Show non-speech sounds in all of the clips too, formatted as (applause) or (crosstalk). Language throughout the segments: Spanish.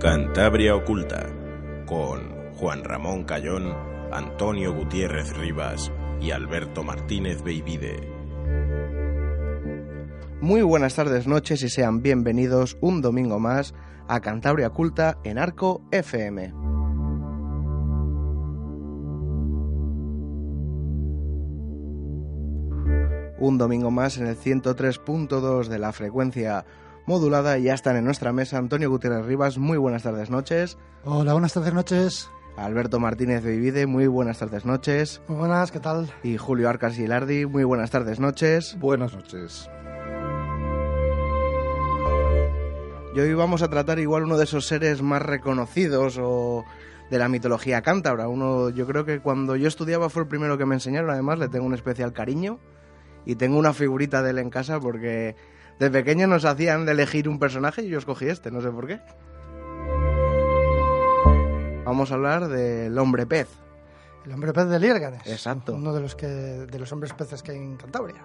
Cantabria Oculta, con Juan Ramón Cayón, Antonio Gutiérrez Rivas y Alberto Martínez Beivide. Muy buenas tardes, noches y sean bienvenidos un domingo más a Cantabria Oculta en Arco FM. Un domingo más en el 103.2 de la frecuencia modulada y ya están en nuestra mesa Antonio Gutiérrez Rivas. Muy buenas tardes, noches. Hola, buenas tardes, noches. Alberto Martínez Vivide, muy buenas tardes, noches. Muy buenas, ¿qué tal? Y Julio Arcas y Lardi, muy buenas tardes, noches. Buenas noches. Y hoy vamos a tratar igual uno de esos seres más reconocidos o de la mitología cántabra. Uno, yo creo que cuando yo estudiaba fue el primero que me enseñaron, además le tengo un especial cariño y tengo una figurita de él en casa porque de pequeño nos hacían de elegir un personaje y yo escogí este, no sé por qué. Vamos a hablar del hombre pez. El hombre pez de Liérganes. Exacto. Uno de los, que, de los hombres peces que hay en Cantabria.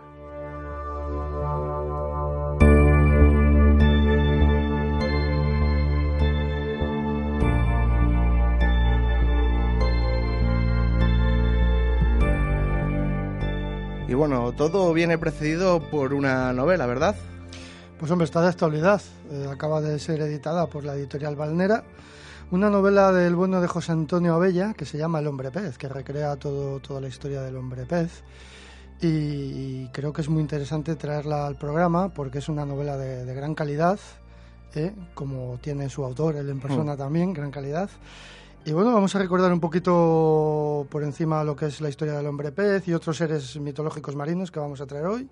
Y bueno, todo viene precedido por una novela, ¿verdad? Pues hombre, está de actualidad. Eh, acaba de ser editada por la editorial Balnera. Una novela del bueno de José Antonio Abella que se llama El hombre pez, que recrea todo, toda la historia del hombre pez. Y creo que es muy interesante traerla al programa porque es una novela de, de gran calidad, ¿eh? como tiene su autor, él en persona Mm. también, gran calidad. Y bueno, vamos a recordar un poquito por encima lo que es la historia del hombre pez y otros seres mitológicos marinos que vamos a traer hoy.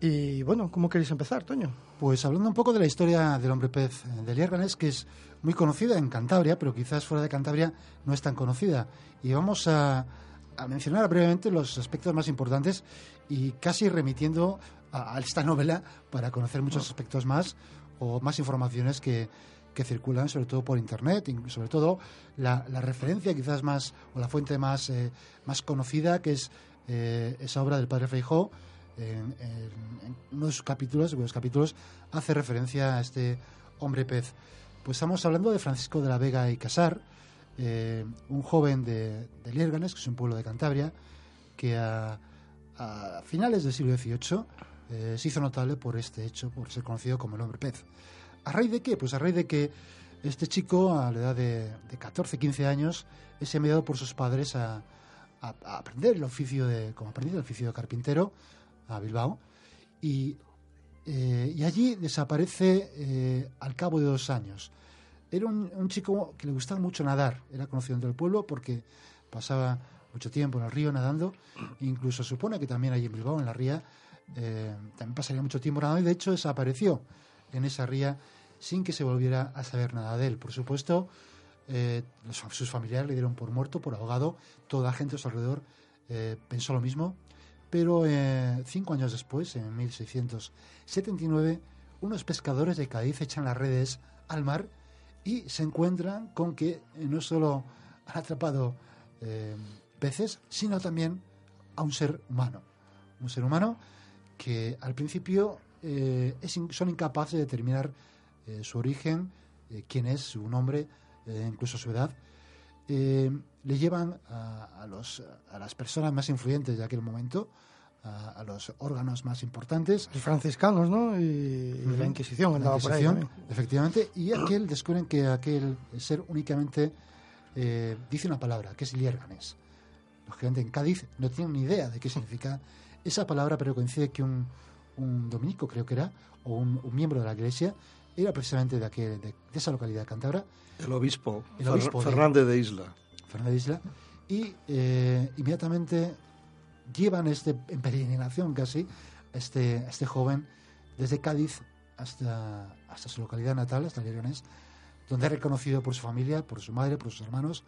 Y bueno, ¿cómo queréis empezar, Toño? Pues hablando un poco de la historia del hombre pez de Liérganes, que es muy conocida en Cantabria, pero quizás fuera de Cantabria no es tan conocida. Y vamos a, a mencionar brevemente los aspectos más importantes y casi remitiendo a, a esta novela para conocer muchos aspectos más o más informaciones que, que circulan, sobre todo por Internet, y sobre todo la, la referencia quizás más, o la fuente más, eh, más conocida, que es eh, esa obra del padre Feijó, en, en- uno de sus capítulos, capítulos, hace referencia a este hombre pez. Pues estamos hablando de Francisco de la Vega y Casar, eh, un joven de, de que es un pueblo de Cantabria, que a, finales del siglo XVIII eh, se hizo notable por este hecho, por ser conocido como el hombre pez. ¿A raíz de qué? Pues a raíz de que este chico, a la edad de, de 14, 15 años, es enviado por sus padres a, a- aprender el oficio de, como aprendiz del oficio de carpintero a Bilbao. Y, eh, y allí desaparece eh, al cabo de dos años. Era un, un chico que le gustaba mucho nadar, era conocido entre el pueblo porque pasaba mucho tiempo en el río nadando, incluso supone que también allí en Bilbao, en la ría, eh, también pasaría mucho tiempo nadando y de hecho desapareció en esa ría sin que se volviera a saber nada de él. Por supuesto, eh, sus familiares le dieron por muerto, por ahogado, toda la gente a su alrededor eh, pensó lo mismo, pero eh, cinco años después, en 1679, unos pescadores de Cádiz echan las redes al mar y se encuentran con que eh, no solo han atrapado eh, peces, sino también a un ser humano. Un ser humano que al principio es son incapaces de determinar su origen, quién es, su nombre, incluso su edad. Eh, le llevan a, a los, a las personas más influyentes de aquel momento, a, a los órganos más importantes, Los franciscanos, ¿no? Y, y la. Inquisición la andaba por ahí Inquisición, efectivamente, y aquel descubren que aquel ser únicamente eh, dice una palabra, que es Liérganes. Lógicamente en Cádiz no tienen ni idea de qué significa esa palabra, pero coincide que un, un dominico creo que era, o un, miembro de la iglesia, era precisamente de, aquel, de, esa localidad de Cantabria. El obispo, el obispo Fernández de, Isla. Fernández de Isla. Y eh, inmediatamente llevan este, en peregrinación casi este, este joven desde Cádiz hasta, hasta su localidad natal, hasta Leones, donde es reconocido por su familia, por su madre, por sus hermanos.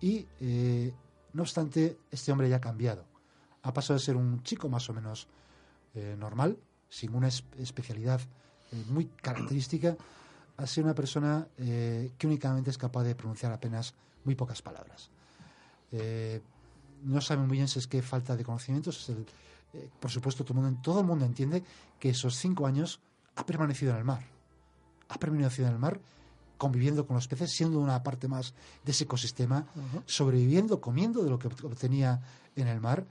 Y eh, no obstante, este hombre ya ha cambiado. Ha pasado de ser un chico más o menos eh, normal, sin una especialidad eh, muy característica, a ser una persona que únicamente es capaz de pronunciar apenas muy pocas palabras. no saben muy bien si es que falta de conocimientos. por supuesto, todo el, mundo, todo el mundo entiende que esos cinco años ha permanecido en el mar. Ha permanecido en el mar conviviendo con los peces, siendo una parte más de ese ecosistema, sobreviviendo, comiendo de lo que obtenía en el mar,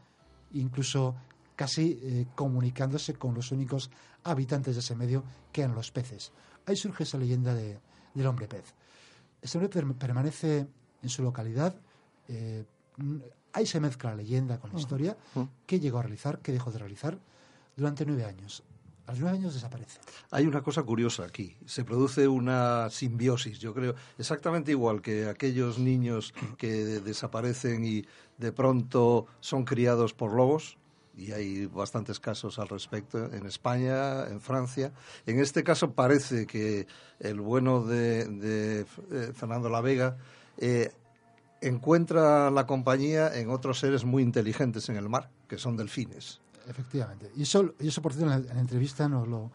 incluso casi eh, comunicándose con los únicos habitantes de ese medio, que eran los peces. Ahí surge esa leyenda del hombre pez. Este hombre permanece en su localidad, eh, ahí se mezcla la leyenda con la historia, qué llegó a realizar, qué dejó de realizar durante nueve años a los nueve años desaparece. Hay una cosa curiosa aquí. Se produce una simbiosis, yo creo, exactamente igual que aquellos niños que desaparecen y de pronto son criados por lobos. Y hay bastantes casos al respecto en España, en Francia. En este caso parece que el bueno de, eh, Fernando La Vega eh, encuentra la compañía en otros seres muy inteligentes en el mar, que son delfines. Efectivamente. Y eso, y eso por cierto, en la, entrevista nos lo,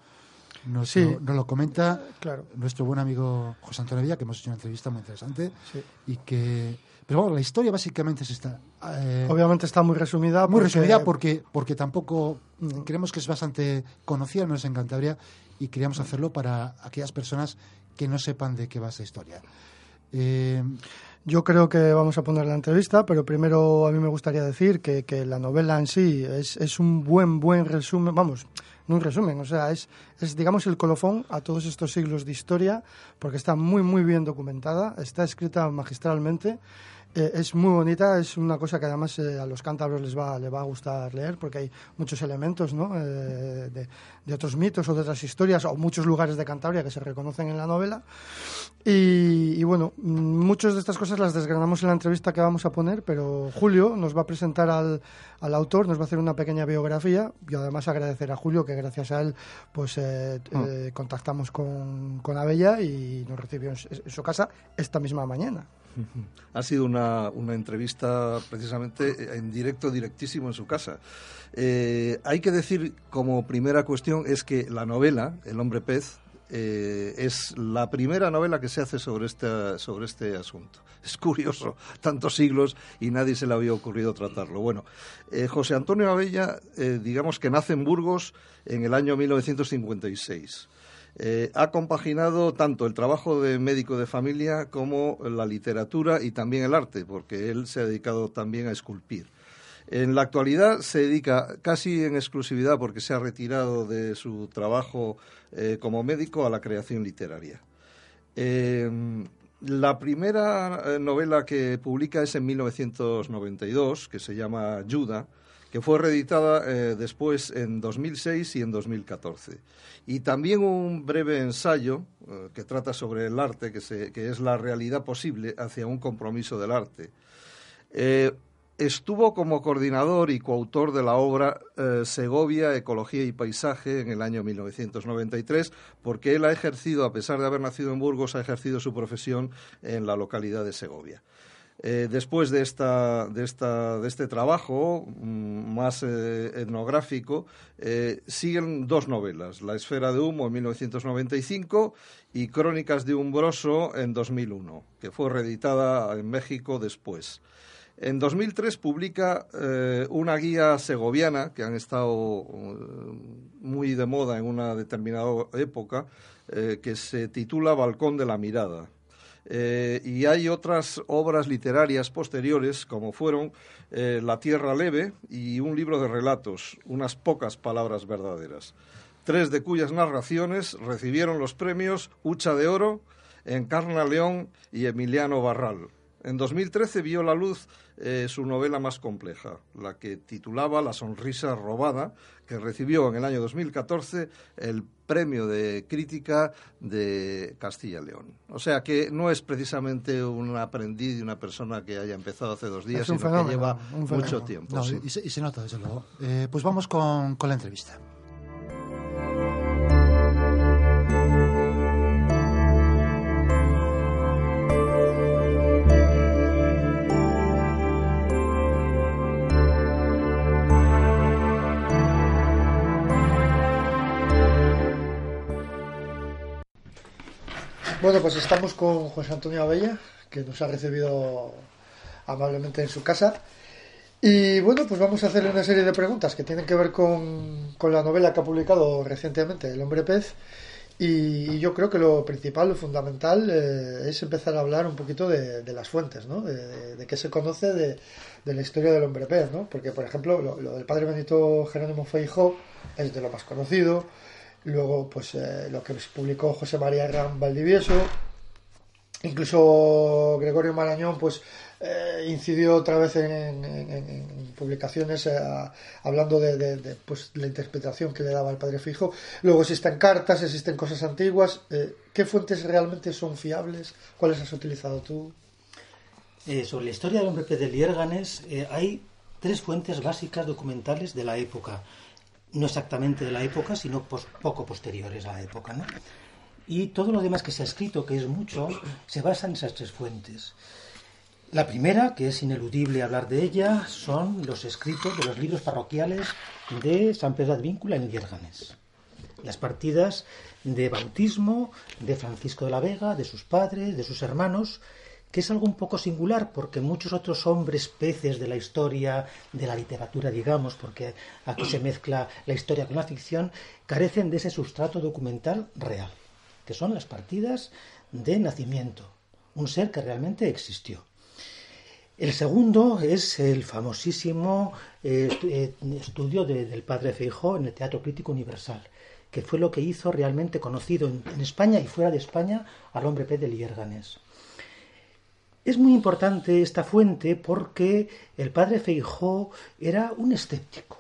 nos, lo, comenta claro. nuestro buen amigo José Antonio Villa, que hemos hecho una entrevista muy interesante. Y que. Pero bueno, la historia básicamente es esta. Eh, Obviamente está muy resumida. Muy resumida porque, porque tampoco mm. creemos que es bastante conocida, no es en Cantabria, y queríamos hacerlo para aquellas personas que no sepan de qué va esta historia. Eh, yo creo que vamos a poner la entrevista, pero primero a mí me gustaría decir que, que la novela en sí es, es, un buen, buen resumen, vamos, no un resumen, o sea, es, es, digamos, el colofón a todos estos siglos de historia, porque está muy, muy bien documentada, está escrita magistralmente eh, es muy bonita, es una cosa que además eh, a los cántabros les va, les va a gustar leer porque hay muchos elementos ¿no? Eh, de, de, otros mitos o de otras historias o muchos lugares de Cantabria que se reconocen en la novela. Y, bueno, muchas de estas cosas las desgranamos en la entrevista que vamos a poner, pero Julio nos va a presentar al, al autor, nos va a hacer una pequeña biografía y además agradecer a Julio que gracias a él pues ah. contactamos con, con Abella y nos recibió en su casa esta misma mañana. Ha sido una, una, entrevista precisamente en directo, directísimo en su casa. Eh, hay que decir como primera cuestión es que la novela, El hombre pez, eh, es la primera novela que se hace sobre este, sobre este asunto. (laughs) Es curioso, tantos siglos y nadie se le había ocurrido tratarlo. Bueno, eh, José Antonio Abella, digamos que nace en Burgos en el año 1956. Eh, ha compaginado tanto el trabajo de médico de familia como la literatura y también el arte, porque él se ha dedicado también a esculpir. En la actualidad se dedica casi en exclusividad, porque se ha retirado de su trabajo eh, como médico, a la creación literaria. Eh, la primera novela que publica es en 1992, que se llama Juda, que fue reeditada eh, después en 2006 y en 2014. Y también un breve ensayo eh, que trata sobre el arte, que, es la realidad posible hacia un compromiso del arte. Eh, estuvo como coordinador y coautor de la obra Segovia, Ecología y Paisaje en el año 1993, porque él ha ejercido, a pesar de haber nacido en Burgos, ha ejercido su profesión en la localidad de Segovia. Eh, después de, esta, de, esta, de, este trabajo mm, más eh, etnográfico, eh, siguen dos novelas, La esfera de humo en 1995 y Crónicas de Umbroso en 2001, que fue reeditada en México después. En 2003 publica una guía segoviana que han estado muy de moda en una determinada época, que se titula Balcón de la Mirada eh, y hay otras obras literarias posteriores, como fueron eh, La Tierra Leve y un libro de relatos, unas pocas palabras verdaderas, tres de cuyas narraciones recibieron los premios Hucha de Oro, Encarna León y Emiliano Barral. En 2013 vio la luz eh, su novela más compleja, la que titulaba La sonrisa robada, que recibió en el año 2014 el premio de crítica de Castilla y León. O sea que no es precisamente un aprendiz de una persona que haya empezado hace dos días, sino que lleva mucho tiempo. y, se, nota, desde luego. Eh, pues vamos con la entrevista. Bueno, pues estamos con José Antonio Abella, que nos ha recibido amablemente en su casa. Y bueno, pues vamos a hacerle una serie de preguntas que tienen que ver con, la novela que ha publicado recientemente, El hombre pez. Y, yo creo que lo principal, lo fundamental, eh, es empezar a hablar un poquito de, las fuentes, ¿no? De, qué se conoce de, la historia del hombre pez, ¿no? Porque, por ejemplo, lo, lo del padre Benito Jerónimo Feijó es de lo más conocido luego pues eh, lo que publicó José María Ram Valdivieso, incluso Gregorio Marañón pues eh, incidió otra vez en, publicaciones eh, hablando de, pues, la interpretación que le daba el padre Fijo. Luego existen cartas, existen cosas antiguas. ¿Qué fuentes realmente son fiables? ¿Cuáles has utilizado tú? sobre la historia del hombre de Liérganes hay tres fuentes básicas documentales de la época no exactamente de la época, sino poco posteriores a la época. ¿no? Y todo lo demás que se ha escrito, que es mucho, se basa en esas tres fuentes. La primera, que es ineludible hablar de ella, son los escritos de los libros parroquiales de San Pedro Advíncula en Liérganes. Las partidas de bautismo de Francisco de la Vega, de sus padres, de sus hermanos, que es algo un poco singular porque muchos otros hombres peces de la historia, de la literatura, digamos, porque aquí se mezcla la historia con la ficción, carecen de ese sustrato documental real, que son las partidas de nacimiento, un ser que realmente existió. El segundo es el famosísimo eh, eh, estudio del padre Feijó en el Teatro Crítico Universal, que fue lo que hizo realmente conocido en, España y fuera de España al hombre pez de. Es muy importante esta fuente porque el padre Feijó era un escéptico.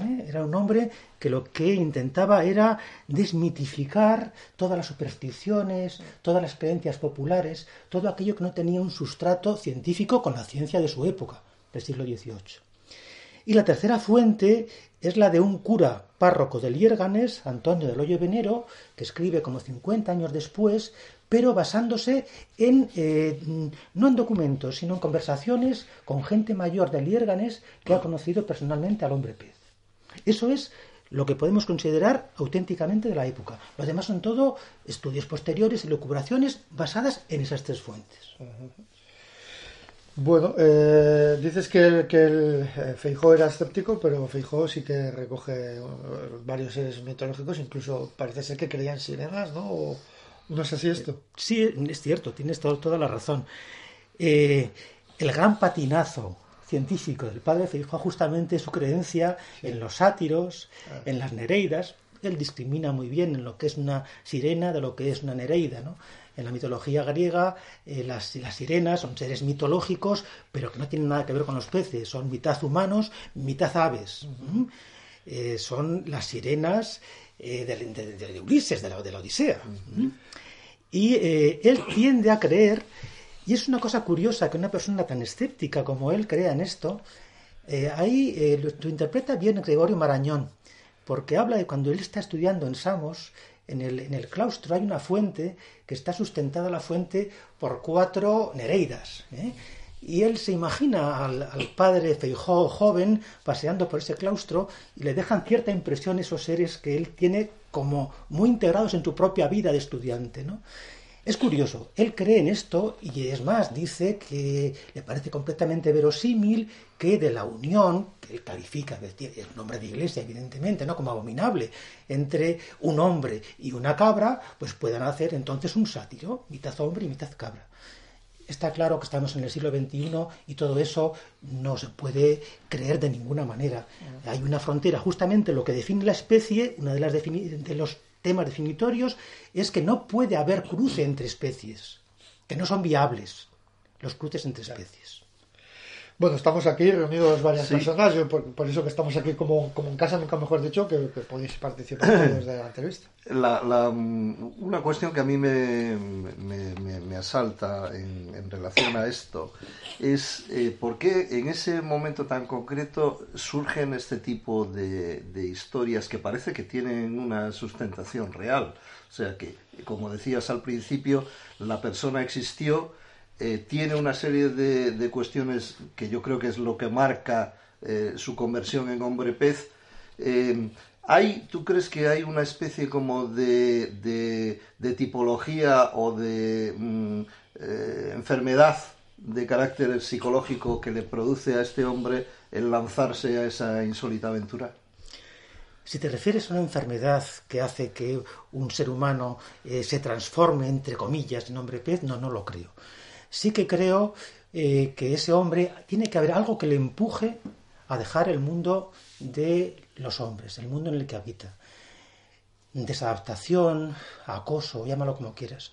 ¿eh? Era un hombre que lo que intentaba era desmitificar todas las supersticiones, todas las creencias populares, todo aquello que no tenía un sustrato científico con la ciencia de su época, del siglo XVIII. Y la tercera fuente es la de un cura párroco de Liérganes, Antonio del Hoyo Venero, que escribe como 50 años después pero basándose en, eh, no en documentos, sino en conversaciones con gente mayor de Liérganes que ha conocido personalmente al hombre pez. Eso es lo que podemos considerar auténticamente de la época. Lo demás son todo estudios posteriores y lucubraciones basadas en esas tres fuentes. Bueno, eh, dices que, que el eh, Feijó era escéptico, pero Feijó sí que recoge varios seres mitológicos, incluso parece ser que creían sirenas, ¿no? ¿No es así esto? Sí, es cierto, tienes toda la razón. Eh, el gran patinazo científico del padre Feijó justamente su creencia en los sátiros, en las nereidas. Él discrimina muy bien en lo que es una sirena de lo que es una nereida, ¿no? En la mitología griega, eh, las, sirenas son seres mitológicos, pero que no tienen nada que ver con los peces. Son mitad humanos, mitad aves. Eh, son las sirenas de, Ulises, de la, de la Odisea. Y eh, él tiende a creer, y es una cosa curiosa que una persona tan escéptica como él crea en esto, eh, ahí eh, lo, interpreta bien Gregorio Marañón, porque habla de cuando él está estudiando en Samos, en el, en el claustro hay una fuente que está sustentada la fuente por cuatro nereidas. Y él se imagina al, padre Feijó joven paseando por ese claustro y le dejan cierta impresión esos seres que él tiene como muy integrados en tu propia vida de estudiante, ¿no? Es curioso, él cree en esto y es más, dice que le parece completamente verosímil que de la unión, que él califica, es un nombre de iglesia evidentemente, ¿no? como abominable, entre un hombre y una cabra, pues puedan hacer entonces un sátiro, mitad hombre y mitad cabra. Está claro que estamos en el siglo XXI y todo eso no se puede creer de ninguna manera. Hay una frontera. Justamente lo que define la especie, uno de, las de los temas definitorios, es que no puede haber cruce entre especies, que no son viables. los cruces entre especies. Bueno, estamos aquí reunidos varias personas, por, eso que estamos aquí como, en casa, nunca mejor dicho, que, podéis participar (coughs) todos de la entrevista. La, una cuestión que a mí me, me, asalta en, relación a esto es eh, por qué en ese momento tan concreto surgen este tipo de, de historias que parece que tienen una sustentación real. O sea que, como decías al principio, la persona existió, eh, tiene una serie de, cuestiones que yo creo que es lo que marca eh, su conversión en hombre pez. Eh, ¿hay, ¿Tú crees que hay una especie como de, tipología o de mm, enfermedad de carácter psicológico que le produce a este hombre el lanzarse a esa insólita aventura? Si te refieres a una enfermedad que hace que un ser humano se transforme, entre comillas, en hombre pez, no, no lo creo sí que creo eh, que ese hombre tiene que haber algo que le empuje a dejar el mundo de los hombres, el mundo en el que habita. Desadaptación, acoso, llámalo como quieras.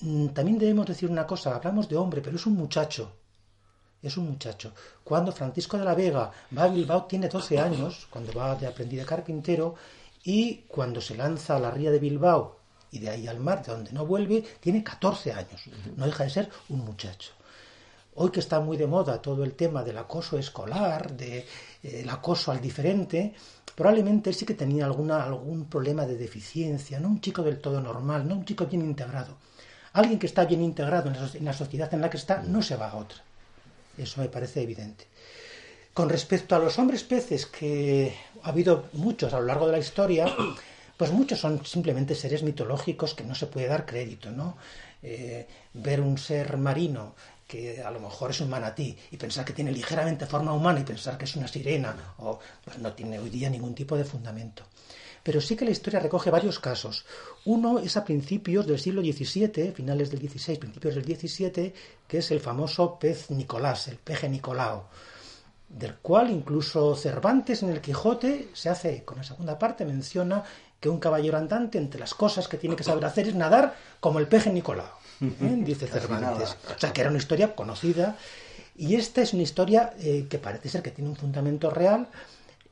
Mm, también debemos decir una cosa, hablamos de hombre, pero es un muchacho. Es un muchacho. Cuando Francisco de la Vega va a Bilbao tiene 12 años, cuando va de aprendiz de carpintero, y cuando se lanza a la ría de Bilbao y de ahí al mar, de donde no vuelve, tiene 14 años. No deja de ser un muchacho. Hoy que está muy de moda todo el tema del acoso escolar, del de, acoso al diferente, probablemente sí que tenía alguna, algún problema de deficiencia, no un chico del todo normal, no un chico bien integrado. Alguien que está bien integrado en la sociedad en la que está no se va a otra. Eso me parece evidente. Con respecto a los hombres peces, que ha habido muchos a lo largo de la historia, pues muchos son simplemente seres mitológicos que no se puede dar crédito, ¿no? Eh, ver un ser marino que a lo mejor es un manatí y pensar que tiene ligeramente forma humana y pensar que es una sirena, o pues no tiene hoy día ningún tipo de fundamento. Pero sí que la historia recoge varios casos. Uno es a principios del siglo XVII, finales del XVI, principios del XVII, que es el famoso pez Nicolás, el peje Nicolao, del cual incluso Cervantes en el Quijote se hace, con la segunda parte, menciona que un caballero andante, entre las cosas que tiene que saber hacer es nadar como el peje Nicolau, ¿eh? dice Cervantes. O sea, que era una historia conocida. Y esta es una historia eh, que parece ser que tiene un fundamento real.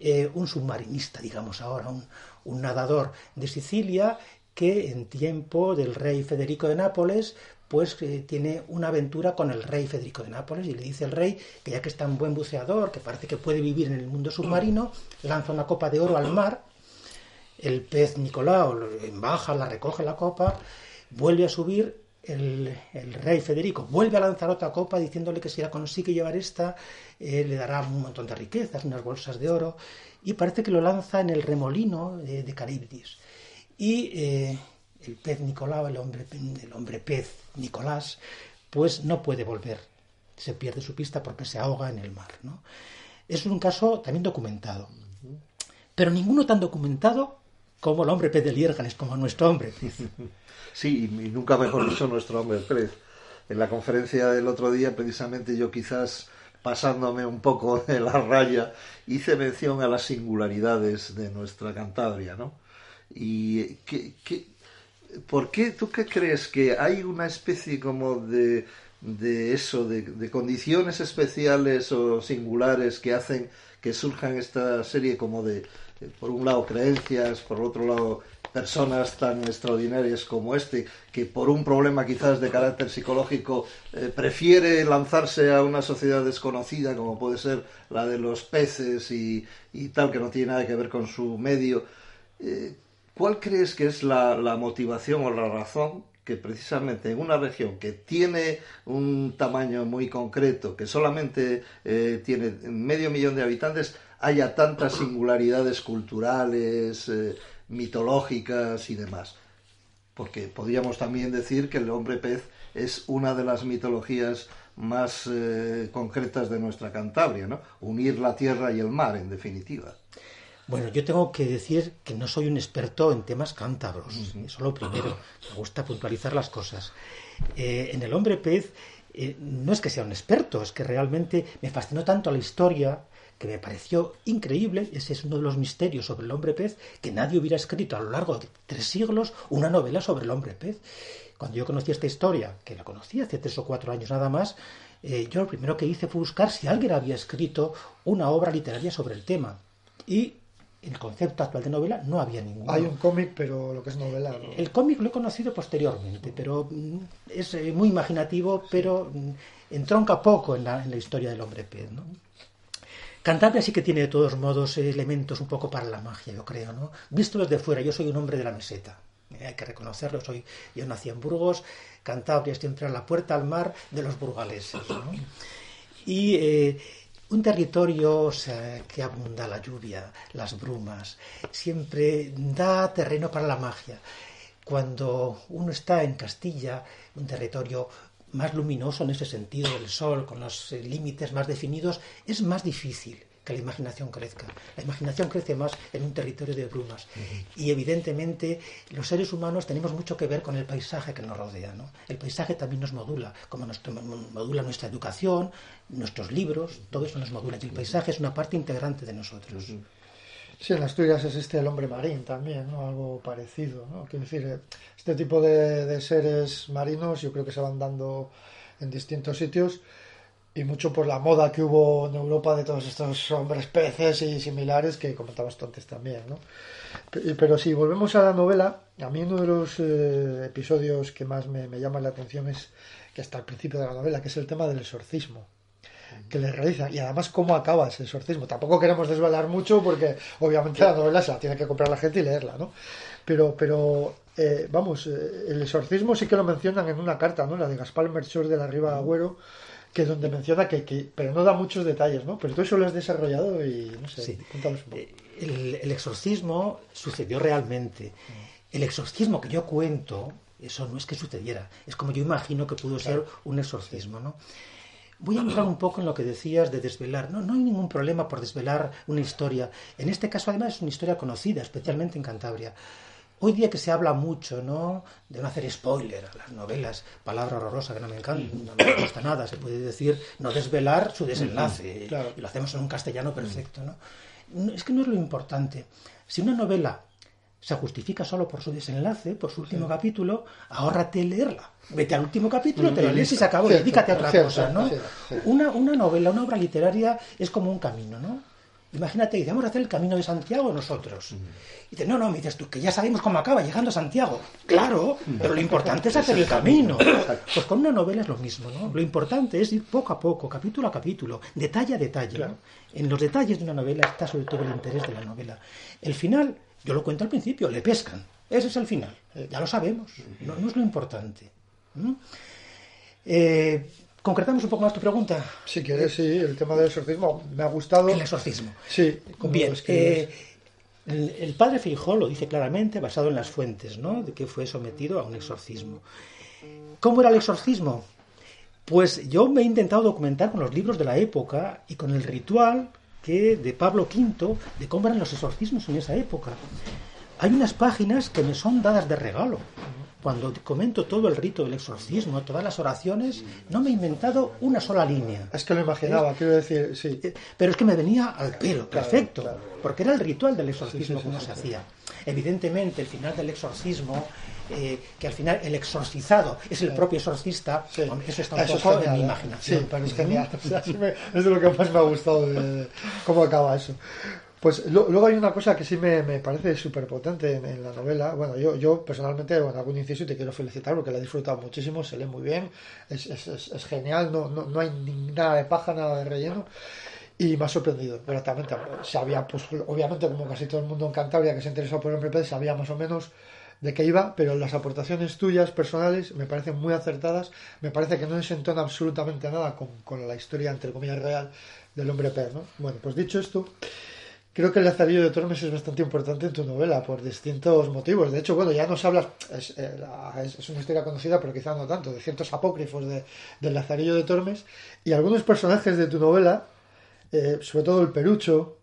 Eh, un submarinista, digamos ahora, un, un nadador de Sicilia que en tiempo del rey Federico de Nápoles pues tiene una aventura con el rey Federico de Nápoles y le dice al rey que ya que es tan buen buceador, que parece que puede vivir en el mundo submarino, lanza una copa de oro al mar el pez Nicolao baja, la recoge la copa, vuelve a subir, el, rey Federico vuelve a lanzar otra copa diciéndole que si la consigue llevar esta, eh, le dará un montón de riquezas, unas bolsas de oro, y parece que lo lanza en el remolino de, de Caribdis. Y eh, el pez Nicolao, el hombre, el hombre pez Nicolás, pues no puede volver, se pierde su pista porque se ahoga en el mar. ¿no? Es un caso también documentado, pero ninguno tan documentado como el hombre pez de Liérganes, como nuestro hombre (laughs) Sí, y nunca mejor dicho nuestro hombre pez. En la conferencia del otro día, precisamente yo quizás pasándome un poco (laughs) de la raya, hice mención a las singularidades de nuestra Cantabria, ¿no? Y ¿qué, por qué tú qué crees que hay una especie como de, de eso, de, de condiciones especiales o singulares que hacen que surjan esta serie como de, por un lado creencias, por otro lado personas tan extraordinarias como este, que por un problema quizás de carácter psicológico eh, prefiere lanzarse a una sociedad desconocida como puede ser la de los peces y, tal, que no tiene nada que ver con su medio. Eh, ¿Cuál crees que es la, motivación o la razón que precisamente en una región que tiene un tamaño muy concreto, que solamente eh, tiene medio millón de habitantes, haya tantas singularidades culturales, eh, mitológicas y demás. Porque podríamos también decir que el hombre pez es una de las mitologías más eh, concretas de nuestra Cantabria, ¿no? Unir la tierra y el mar, en definitiva. Bueno, yo tengo que decir que no soy un experto en temas cántabros, eso es lo primero. Me gusta puntualizar las cosas. Eh, en el hombre pez no es que sea un experto, es que realmente me fascinó tanto la historia que me pareció increíble, ese es uno de los misterios sobre el hombre pez, que nadie hubiera escrito a lo largo de tres siglos una novela sobre el hombre pez. Cuando yo conocí esta historia, que la conocí hace tres o cuatro años nada más, eh, yo lo primero que hice fue buscar si alguien había escrito una obra literaria sobre el tema. Y el concepto actual de novela no había ninguno. Hay un cómic, pero lo que es novela. ¿no? El cómic lo he conocido posteriormente, pero mm, es eh, muy imaginativo, pero mm, entronca poco en la, en la historia del hombre pez. ¿no? Cantabria sí que tiene de todos modos elementos un poco para la magia, yo creo, ¿no? Visto desde fuera, yo soy un hombre de la meseta, eh, hay que reconocerlo, soy, yo nací en Burgos, Cantabria es siempre a la puerta al mar de los burgaleses, ¿no? Y eh, un territorio o sea, que abunda la lluvia, las brumas, siempre da terreno para la magia. Cuando uno está en Castilla, un territorio más luminoso en ese sentido del sol, con los eh, límites más definidos, es más difícil que la imaginación crezca. La imaginación crece más en un territorio de brumas. Y evidentemente los seres humanos tenemos mucho que ver con el paisaje que nos rodea. ¿no? El paisaje también nos modula, como nos modula nuestra educación, nuestros libros, todo eso nos modula. Y el paisaje es una parte integrante de nosotros. Sí, en Asturias existe el hombre marín también, ¿no? Algo parecido, ¿no? Quiero decir, eh, este tipo de, de seres marinos yo creo que se van dando en distintos sitios y mucho por la moda que hubo en Europa de todos estos hombres peces y similares que comentabas tú antes también, ¿no? Pero si volvemos a la novela, a mí uno de los eh, episodios que más me, llama la atención es que hasta el principio de la novela, que es el tema del exorcismo que le realiza y además cómo acaba ese exorcismo. Tampoco queremos desvelar mucho porque obviamente la novela se la tiene que comprar la gente y leerla, ¿no? Pero, pero eh, vamos, eh, el exorcismo sí que lo mencionan en una carta, ¿no? La de Gaspar Melchor de la Riva Agüero, que donde menciona que, que, pero no da muchos detalles, ¿no? Pero tú eso lo has desarrollado y no sé, Sí. cuéntanos un poco. Eh, El, el exorcismo sucedió realmente. El exorcismo que yo cuento, eso no es que sucediera, es como yo imagino que pudo ser un exorcismo, ¿no? Voy a entrar un poco en lo que decías de desvelar. No, no hay ningún problema por desvelar una historia. En este caso, además, es una historia conocida, especialmente en Cantabria. Hoy día que se habla mucho, ¿no? De no hacer spoiler a las novelas, palabra horrorosa que no me encanta, no me gusta nada, se puede decir no desvelar su desenlace. Claro. Y lo hacemos en un castellano perfecto, ¿no? Es que no es lo importante. Si una novela se justifica solo por su desenlace, por su último capítulo, ahórrate leerla. Vete al último capítulo, te lo lees y se acabó, y Cierto, dedícate a otra cierto, cosa, ¿no? cierto. Una, una novela, una obra literaria es como un camino, ¿no? Imagínate, dice, vamos a hacer el camino de Santiago nosotros. Y dice, no, no, me dices tú, que ya sabemos cómo acaba llegando a Santiago. Claro, pero lo importante es hacer el camino. Pues con una novela es lo mismo, ¿no? Lo importante es ir poco a poco, capítulo a capítulo, detalle a detalle. En los detalles de una novela está sobre todo el interés de la novela. El final, yo lo cuento al principio, le pescan. Ese es el final. Eh, Ya lo sabemos. No, no es lo importante. ¿Mm? Eh, concretamos un poco más tu pregunta. Si quieres, sí, el tema del exorcismo me ha gustado. El exorcismo. Sí, Bien, eh, el, el padre Feijó lo dice claramente, basado en las fuentes, ¿no? De que fue sometido a un exorcismo. ¿Cómo era el exorcismo? Pues yo me he intentado documentar con los libros de la época y con el ritual que de Pablo V de cómo eran los exorcismos en esa época. Hay unas páginas que me son dadas de regalo. Cuando comento todo el rito del exorcismo, todas las oraciones, no me he inventado una sola línea. Es que lo imaginaba, quiero decir, sí. Eh, Pero es que me venía al pelo, Claro, perfecto, claro. porque era el ritual del exorcismo Sí, sí, como se hacía. Evidentemente, el final del exorcismo, eh, que al final el exorcizado es el propio exorcista, Sí. eso está un Eso es poco en genial, mi ¿eh? imaginación. Sí, pero es genial. (laughs) O sea, es de lo que más me ha gustado de cómo acaba eso. Pues luego hay una cosa que sí me, me parece súper potente en, la novela. Bueno, yo, yo personalmente, bueno, un inciso te quiero felicitar porque la he disfrutado muchísimo, se lee muy bien, es, es, es, genial, no, no, no hay nada de paja, nada de relleno. Y me ha sorprendido, gratamente. Sabía, pues obviamente, como casi todo el mundo en Cantabria que se interesó por el pez, sabía más o menos de qué iba, pero las aportaciones tuyas personales me parecen muy acertadas. Me parece que no desentona absolutamente nada con, con la historia, entre comillas, real del hombre pez, ¿no? Bueno, pues dicho esto, creo que el Lazarillo de Tormes es bastante importante en tu novela por distintos motivos. De hecho, bueno, ya nos hablas, es, eh, es una historia conocida, pero quizá no tanto, de ciertos apócrifos de, del Lazarillo de Tormes y algunos personajes de tu novela, eh, sobre todo el Perucho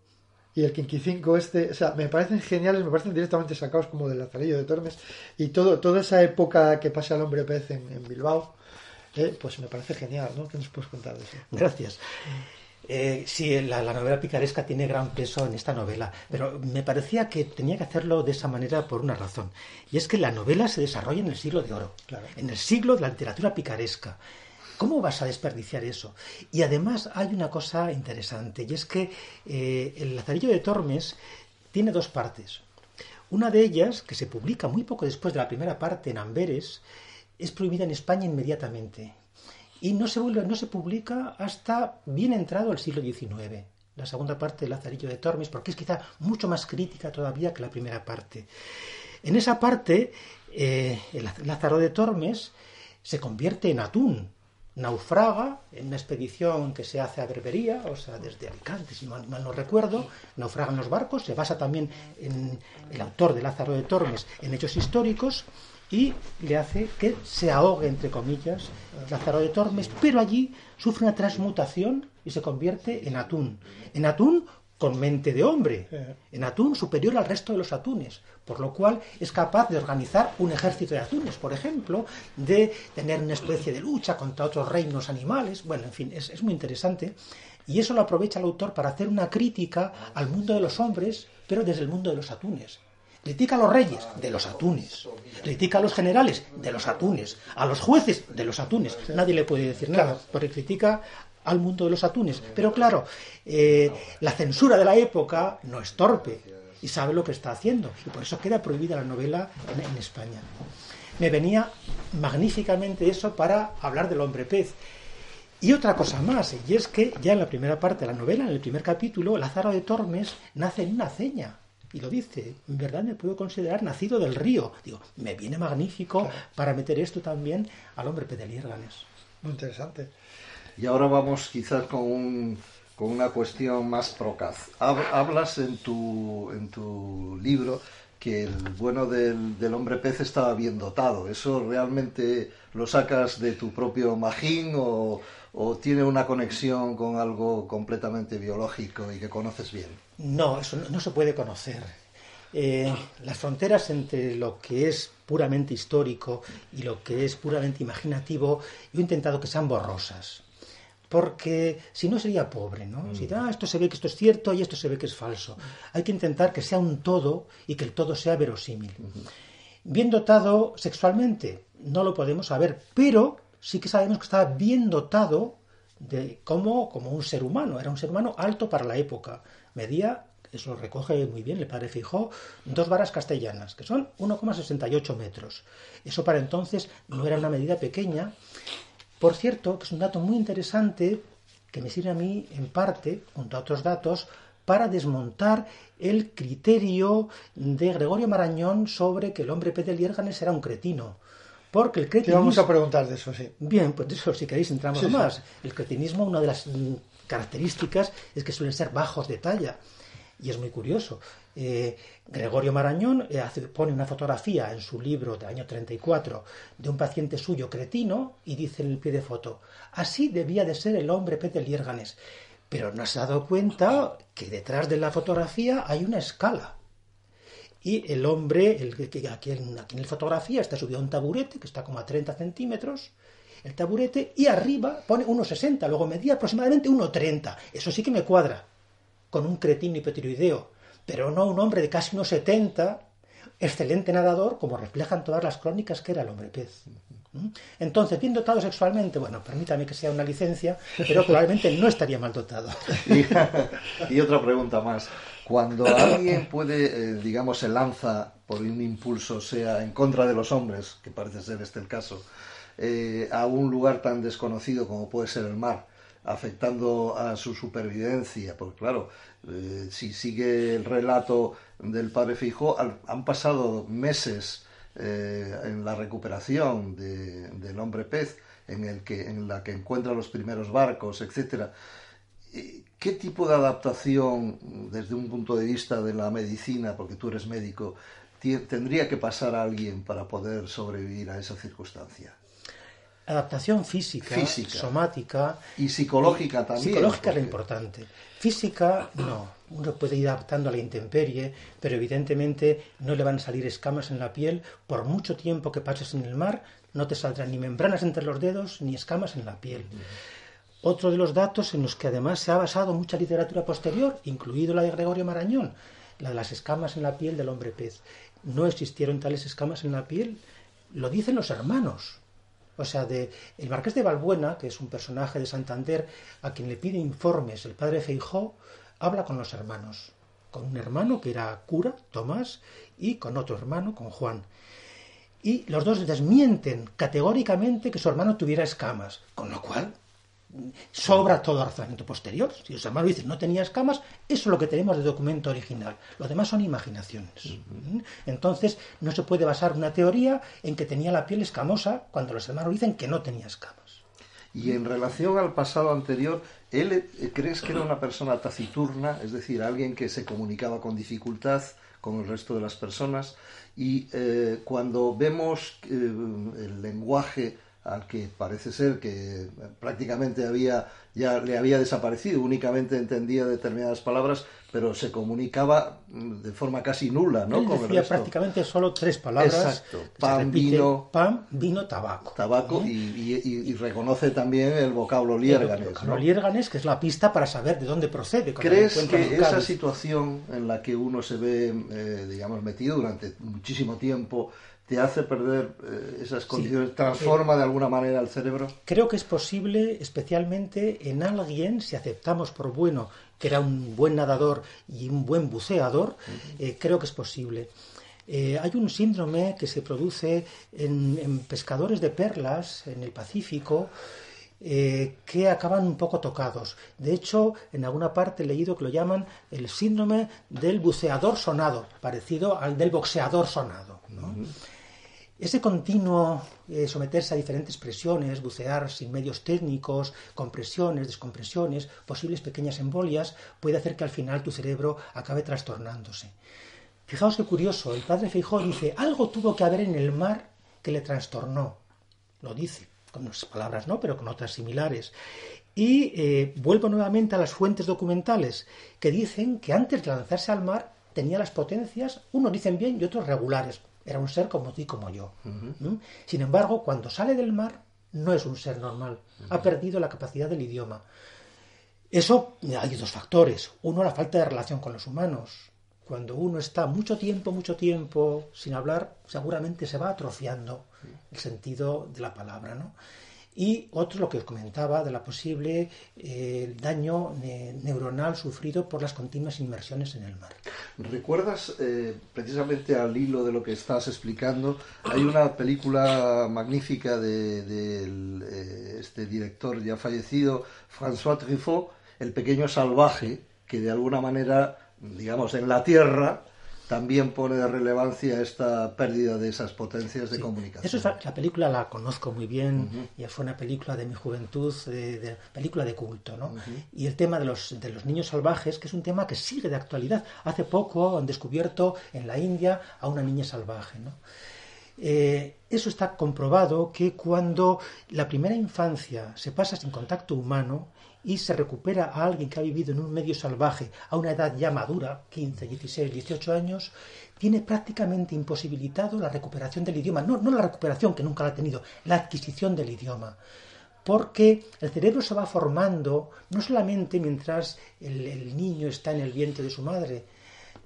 y el Quinquicinco este, o sea, me parecen geniales, me parecen directamente sacados como del Lazarillo de Tormes y todo, toda esa época que pasa el hombre pez en, en Bilbao, eh, pues me parece genial, ¿no? ¿Qué nos puedes contar de eso? Gracias. Eh, sí, la, novela picaresca tiene gran peso en esta novela, pero me parecía que tenía que hacerlo de esa manera por una razón. Y es que la novela se desarrolla en el siglo de oro, en el siglo de la literatura picaresca. ¿Cómo vas a desperdiciar eso? Y además hay una cosa interesante, y es que eh, el Lazarillo de Tormes tiene dos partes. Una de ellas, que se publica muy poco después de la primera parte en Amberes, es prohibida en España inmediatamente y no se, no se publica hasta bien entrado el siglo XIX, la segunda parte de Lazarillo de Tormes, porque es quizá mucho más crítica todavía que la primera parte. En esa parte, eh, Lázaro de Tormes se convierte en atún, naufraga en una expedición que se hace a Berbería, o sea, desde Alicante, si mal, no recuerdo, naufragan los barcos, se basa también en el autor de Lázaro de Tormes en hechos históricos, y le hace que se ahogue, entre comillas, Lázaro de Tormes, pero allí sufre una transmutación y se convierte en atún. En atún con mente de hombre, en atún superior al resto de los atunes, por lo cual es capaz de organizar un ejército de atunes, por ejemplo, de tener una especie de lucha contra otros reinos animales, bueno, en fin, es, es muy interesante, y eso lo aprovecha el autor para hacer una crítica al mundo de los hombres, pero desde el mundo de los atunes. Critica a los reyes, de los atunes. Critica a los generales, de los atunes. A los jueces, de los atunes. Nadie le puede decir nada, porque critica al mundo de los atunes. Pero claro, eh, la censura de la época no es torpe y sabe lo que está haciendo. Y por eso queda prohibida la novela en, en España. Me venía magníficamente eso para hablar del hombre pez. Y otra cosa más, y es que ya en la primera parte de la novela, en el primer capítulo, Lázaro de Tormes nace en una ceña y lo dice, en verdad me puedo considerar nacido del río. Digo, me viene magnífico para meter esto también al hombre Pedeliérganes. Muy interesante. Y ahora vamos quizás con, un, con una cuestión más procaz. Hablas en tu, en tu libro que el bueno del, del, hombre pez estaba bien dotado. ¿Eso realmente lo sacas de tu propio magín o, o tiene una conexión con algo completamente biológico y que conoces bien? No, eso no, se puede conocer. Eh, las fronteras entre lo que es puramente histórico y lo que es puramente imaginativo, yo he intentado que sean borrosas. Porque si no sería pobre, ¿no? Mm. Si ah, esto se ve que esto es cierto y esto se ve que es falso. Hay que intentar que sea un todo y que el todo sea verosímil. Bien dotado sexualmente, no lo podemos saber, pero sí que sabemos que estaba bien dotado de como, como un ser humano. Era un ser humano alto para la época. Medía, eso lo recoge muy bien el padre Fijó, dos varas castellanas, que son 1,68 metros. Eso para entonces no era una medida pequeña. Por cierto, que es un dato muy interesante que me sirve a mí, en parte, junto a otros datos, para desmontar el criterio de Gregorio Marañón sobre que el hombre pez de Liérganes era un cretino. Porque el cretinismo... vamos a preguntar de eso, sí. Bien, pues de eso, si queréis, entramos más. El cretinismo, una de las características es que suelen ser bajos de talla. Y es muy curioso. Eh, Gregorio Marañón eh, pone una fotografía en su libro del año 34 de un paciente suyo cretino y dice en el pie de foto, así debía de ser el hombre pez de Liérganes. Pero no se ha dado cuenta que detrás de la fotografía hay una escala y el hombre, el, que aquí, en, aquí en la fotografía está subido a un taburete que está como a 30 centímetros, el taburete, y arriba pone 1,60, luego medía aproximadamente 1,30. Eso sí que me cuadra, con un cretino hipotiroideo, pero no un hombre de casi 1,70, excelente nadador, como reflejan todas las crónicas que era el hombre pez. Entonces, bien dotado sexualmente, bueno, permítame que sea una licencia, pero probablemente no estaría mal dotado. y otra pregunta más. Cuando alguien puede, eh, digamos, se lanza por un impulso, sea en contra de los hombres, que parece ser este el caso, eh, a un lugar tan desconocido como puede ser el mar, afectando a su supervivencia, porque claro, eh, si sigue el relato del padre Fijo, han pasado meses en la recuperación del hombre pez, en, el que, en la que encuentra los primeros barcos, etcétera ¿Qué tipo de adaptación, desde un punto de vista de la medicina, porque tú eres médico, tendría que pasar a alguien para poder sobrevivir a esa circunstancia? Adaptación física, somática. Y psicológica también. Psicológica es lo importante. Física, no. Uno puede ir adaptando a la intemperie, pero evidentemente no le van a salir escamas en la piel. Por mucho tiempo que pases en el mar, no te saldrán ni membranas entre los dedos ni escamas en la piel. otro de los datos en los que además se ha basado mucha literatura posterior, incluido la de Gregorio Marañón, la de las escamas en la piel del hombre pez. No existieron tales escamas en la piel, lo dicen los hermanos. O sea, de el marqués de Balbuena, que es un personaje de Santander, a quien le pide informes el padre Feijó, habla con los hermanos. Con un hermano que era cura, Tomás, y con otro hermano, con Juan. Y los dos desmienten categóricamente que su hermano tuviera escamas, con lo cual sobra todo razonamiento posterior. Si los hermanos dicen no tenía escamas, eso es lo que tenemos de documento original. Lo demás son imaginaciones. Entonces, no se puede basar una teoría en que tenía la piel escamosa cuando los hermanos dicen que no tenía escamas. Y en relación al pasado anterior, ¿él eh, crees que era una persona taciturna, es decir, alguien que se comunicaba con dificultad con el resto de las personas? Y eh, cuando vemos eh, el lenguaje al que parece ser que prácticamente había ya le había desaparecido, únicamente entendía determinadas palabras, pero se comunicaba de forma casi nula, ¿no? Él decía prácticamente solo tres palabras. Exacto. Pan, vino, pan, vino, tabaco. Tabaco ¿Eh? y, y, reconoce también el vocablo liérganes. El vocablo liérganes, que es la pista para saber de dónde procede. ¿Crees que esa situación en la que uno se ve, eh, digamos, metido durante muchísimo tiempo te hace perder eh, esas condiciones, sí, transforma de alguna manera el cerebro? Creo que es posible, especialmente en alguien, si aceptamos por bueno que era un buen nadador y un buen buceador, eh, creo que es posible. Eh, hay un síndrome que se produce en, en pescadores de perlas en el Pacífico, eh, que acaban un poco tocados. De hecho, en alguna parte he leído que lo llaman el síndrome del buceador sonado, parecido al del boxeador sonado. ¿no? Uh -huh. Ese continuo eh, someterse a diferentes presiones, bucear sin medios técnicos, compresiones, descompresiones, posibles pequeñas embolias, puede hacer que al final tu cerebro acabe trastornándose. Fijaos qué curioso, el padre Feijó dice, algo tuvo que haber en el mar que le trastornó. Lo dice, con unas palabras no, pero con otras similares. Y eh, vuelvo nuevamente a las fuentes documentales, que dicen que antes de lanzarse al mar tenía las potencias, unos dicen bien y otros regulares, era un ser como tú y como yo. Uh -huh. Sin embargo, cuando sale del mar, no es un ser normal. Uh -huh. Ha perdido la capacidad del idioma. Eso hay dos factores. Uno, la falta de relación con los humanos. Cuando uno está mucho tiempo, mucho tiempo sin hablar, seguramente se va atrofiando el sentido de la palabra, ¿no? Y otro, lo que os comentaba, de la posible eh, daño ne neuronal sufrido por las continuas inmersiones en el mar. ¿Recuerdas, eh, precisamente al hilo de lo que estás explicando, hay una película magnífica de, eh, este director ya fallecido, François Truffaut, El pequeño salvaje, que de alguna manera, digamos, en la Tierra también pone de relevancia esta pérdida de esas potencias de sí. comunicación. Eso es, la película la conozco muy bien, uh -huh. ya fue una película de mi juventud, de, de película de culto, ¿no? Uh -huh. Y el tema de los, de los niños salvajes, que es un tema que sigue de actualidad. Hace poco han descubierto en la India a una niña salvaje, ¿no? Eh, eso está comprobado que cuando la primera infancia se pasa sin contacto humano, y se recupera a alguien que ha vivido en un medio salvaje a una edad ya madura, 15, 16, 18 años, tiene prácticamente imposibilitado la recuperación del idioma. No, no la recuperación, que nunca la ha tenido, la adquisición del idioma. Porque el cerebro se va formando no solamente mientras el, el niño está en el vientre de su madre,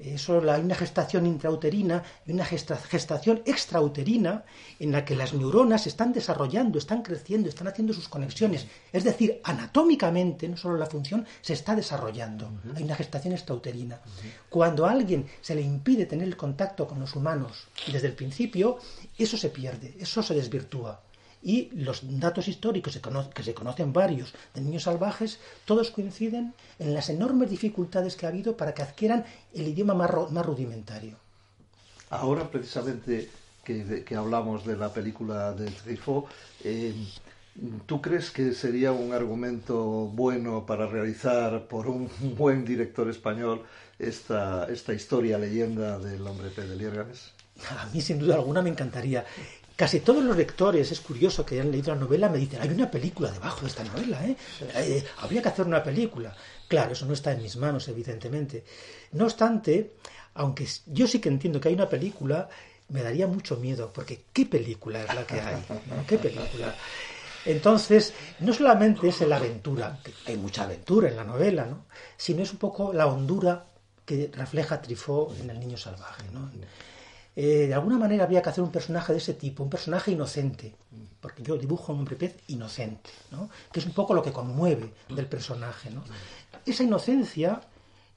eso, hay una gestación intrauterina y una gestación extrauterina en la que las neuronas se están desarrollando, están creciendo, están haciendo sus conexiones. Es decir, anatómicamente, no solo la función, se está desarrollando. Uh -huh. Hay una gestación extrauterina. Uh -huh. Cuando a alguien se le impide tener el contacto con los humanos desde el principio, eso se pierde, eso se desvirtúa y los datos históricos que se conocen varios de niños salvajes, todos coinciden en las enormes dificultades que ha habido para que adquieran el idioma más, más rudimentario. Ahora, precisamente, que, que, hablamos de la película de Truffaut, eh, ¿tú crees que sería un argumento bueno para realizar por un (laughs) buen director español esta, esta historia, leyenda del hombre P. de Liérganes? A mí, sin duda alguna, me encantaría. Casi todos los lectores, es curioso que hayan leído la novela, me dicen, hay una película debajo de esta novela, ¿eh? eh habría que hacer una película. Claro, eso no está en mis manos, evidentemente. No obstante, aunque yo sí que entiendo que hay una película, me daría mucho miedo, porque ¿qué película es la que hay? ¿no? ¿Qué película? Entonces, no solamente es la aventura, que hay mucha aventura en la novela, ¿no? sino es un poco la hondura que refleja Trifó en El Niño Salvaje. ¿no? Eh, de alguna manera había que hacer un personaje de ese tipo, un personaje inocente, porque yo dibujo a un hombre pez inocente, ¿no? que es un poco lo que conmueve del personaje. ¿no? Esa inocencia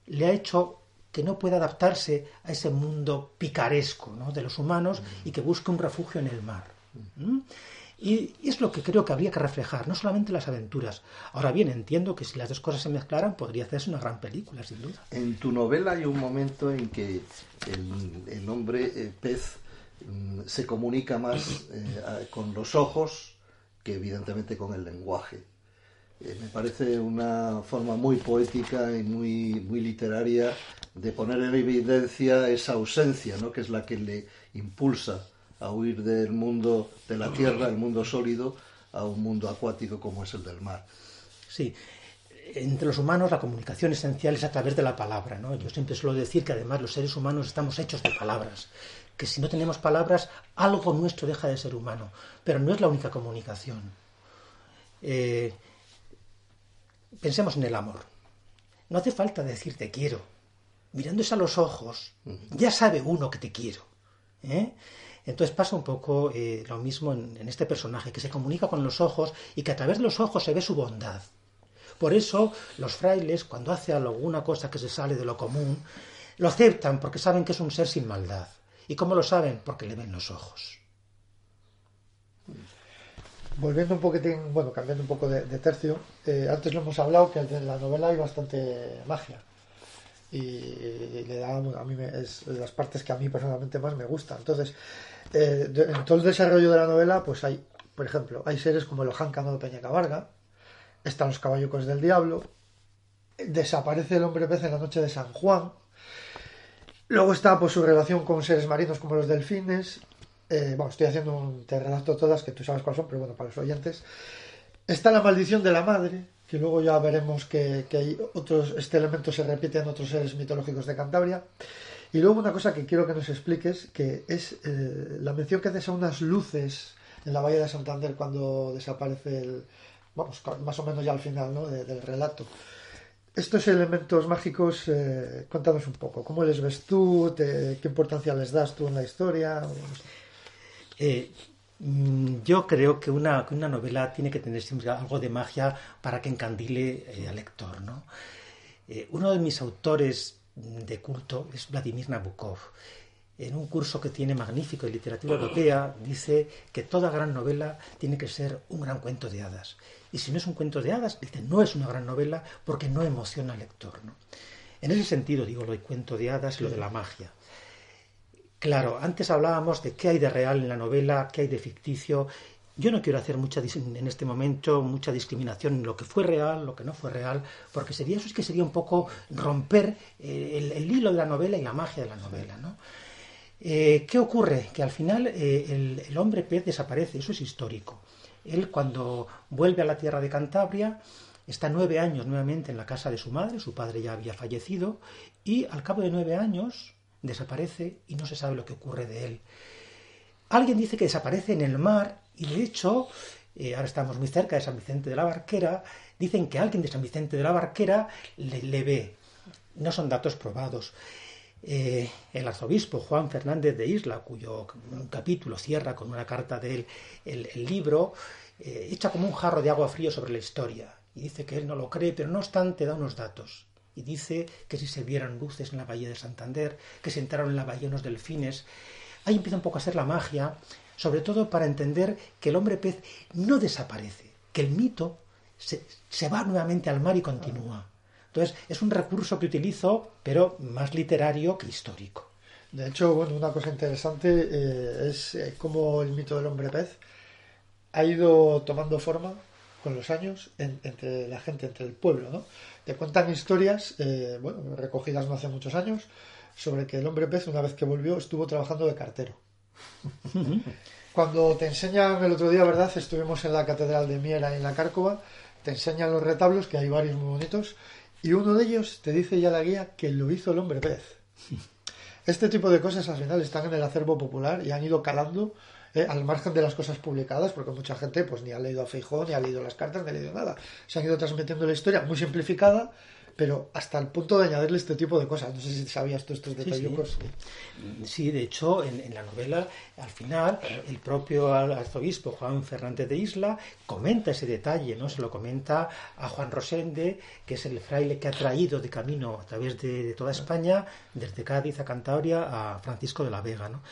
le ha hecho que no pueda adaptarse a ese mundo picaresco ¿no? de los humanos y que busque un refugio en el mar. Y es lo que creo que habría que reflejar, no solamente las aventuras. Ahora bien, entiendo que si las dos cosas se mezclaran podría hacerse una gran película, sin duda. En tu novela hay un momento en que el, hombre eh, pez mm, se comunica más eh, con los ojos que evidentemente con el lenguaje. Eh, me parece una forma muy poética y muy, muy literaria de poner en evidencia esa ausencia, ¿no? que es la que le impulsa a huir del mundo de la tierra, el mundo sólido, a un mundo acuático como es el del mar. Sí, entre los humanos la comunicación esencial es a través de la palabra. ¿no? Yo siempre suelo decir que además los seres humanos estamos hechos de palabras, que si no tenemos palabras, algo nuestro deja de ser humano, pero no es la única comunicación. Eh, pensemos en el amor. No hace falta decir te quiero. Mirándose a los ojos, ya sabe uno que te quiero. ¿eh? Entonces pasa un poco eh, lo mismo en, este personaje, que se comunica con los ojos y que a través de los ojos se ve su bondad. Por eso los frailes, cuando hace alguna cosa que se sale de lo común, lo aceptan porque saben que es un ser sin maldad. ¿Y cómo lo saben? Porque le ven los ojos. Volviendo un poquitín, bueno, cambiando un poco de, tercio, eh, antes lo hemos hablado que en la novela hay bastante magia y le da a mí es de las partes que a mí personalmente más me gusta. Entonces eh, en todo el desarrollo de la novela pues hay por ejemplo hay seres como el Ojáncano de Peña Cabarga están los caballucos del diablo desaparece el hombre pez en la noche de San Juan luego está pues su relación con seres marinos como los delfines eh, bueno estoy haciendo un te relato todas que tú sabes cuáles son pero bueno para los oyentes está la maldición de la madre que luego ya veremos que, hay otros, este elemento se repite en otros seres mitológicos de Cantabria. Y luego una cosa que quiero que nos expliques, que es eh, la mención que haces a unas luces en la bahía de Santander cuando desaparece el, vamos, más o menos ya al final ¿no? del relato. Estos elementos mágicos, eh, cuéntanos un poco, ¿cómo les ves tú? ¿Qué importancia les das tú en la historia? Eh, yo creo que una, una, novela tiene que tener siempre algo de magia para que encandile eh, al lector. ¿no? Eh, uno de mis autores de culto es Vladimir Nabokov. En un curso que tiene magnífico de literatura europea, dice que toda gran novela tiene que ser un gran cuento de hadas. Y si no es un cuento de hadas, dice no es una gran novela porque no emociona al lector. ¿no? En ese sentido digo lo de cuento de hadas y lo de la magia. Claro, antes hablábamos de qué hay de real en la novela, qué hay de ficticio. Yo no quiero hacer mucha en este momento mucha discriminación en lo que fue real, lo que no fue real, porque sería eso es que sería un poco romper eh, el, hilo de la novela y la magia de la novela, ¿no? Eh, ¿Qué ocurre? Que al final eh, el, el, hombre pez desaparece, eso es histórico. Él cuando vuelve a la tierra de Cantabria está nueve años nuevamente en la casa de su madre, su padre ya había fallecido, y al cabo de nueve años desaparece y no se sabe lo que ocurre de él. Alguien dice que desaparece en el mar y de hecho, eh, ahora estamos muy cerca de San Vicente de la Barquera, dicen que alguien de San Vicente de la Barquera le, ve. No son datos probados. Eh, el arzobispo Juan Fernández de Isla, cuyo capítulo cierra con una carta de él el, libro, eh, echa como un jarro de agua frío sobre la historia y dice que él no lo cree, pero no obstante da unos datos y dice que si se vieran luces en la bahía de Santander, que se entraron en la bahía unos delfines, ahí empieza un poco a ser la magia, sobre todo para entender que el hombre pez no desaparece, que el mito se, va nuevamente al mar y continúa. Entonces, es un recurso que utilizo, pero más literario que histórico. De hecho, una cosa interesante eh, es eh, cómo el mito del hombre pez ha ido tomando forma con los años entre la gente, entre el pueblo, ¿no? Te cuentan historias, eh, bueno, recogidas no hace muchos años, sobre que el hombre pez, una vez que volvió, estuvo trabajando de cartero. (laughs) Cuando te enseñan el otro día, ¿verdad? Estuvimos en la Catedral de Miera en la Cárcova, te enseñan los retablos, que hay varios muy bonitos, y uno de ellos te dice ya la guía que lo hizo el hombre pez. (laughs) este tipo de cosas al final están en el acervo popular y han ido calando eh, al margen de las cosas publicadas, porque mucha gente pues ni ha leído a Feijón, ni ha leído las cartas, ni ha leído nada. Se han ido transmitiendo la historia muy simplificada, pero hasta el punto de añadirle este tipo de cosas. No sé si sabías tú estos detalles. Sí, de hecho, en, la novela, al final, el propio arzobispo Juan Fernández de Isla comenta ese detalle, ¿no? Se lo comenta a Juan Rosende, que es el fraile que ha traído de camino a través de, de toda España, desde Cádiz a Cantabria, a Francisco de la Vega, ¿no?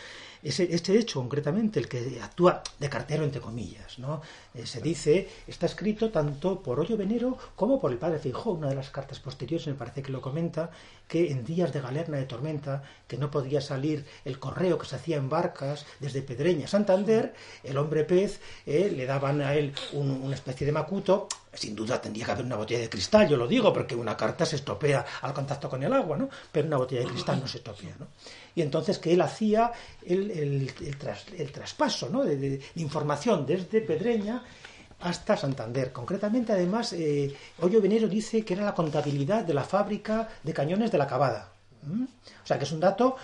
Este hecho concretamente, el que actúa de cartero entre comillas, ¿no? Eh, se dice, está escrito tanto por Hoyo Venero como por el padre Fijó, una de las cartas posteriores me parece que lo comenta, que en días de galerna de tormenta, que no podía salir el correo que se hacía en barcas desde Pedreña a Santander, el hombre pez eh, le daban a él una especie de macuto, sin duda tendría que haber una botella de cristal, yo lo digo, porque una carta se estropea al contacto con el agua, ¿no? Pero una botella de cristal no se estropea, ¿no? Y entonces que él hacía el, el, traspaso ¿no? de, información desde Pedreña hasta Santander. Concretamente, además, eh, Hoyo Venero dice que era la contabilidad de la fábrica de cañones de la Cabada. ¿Mm? O sea, que es un dato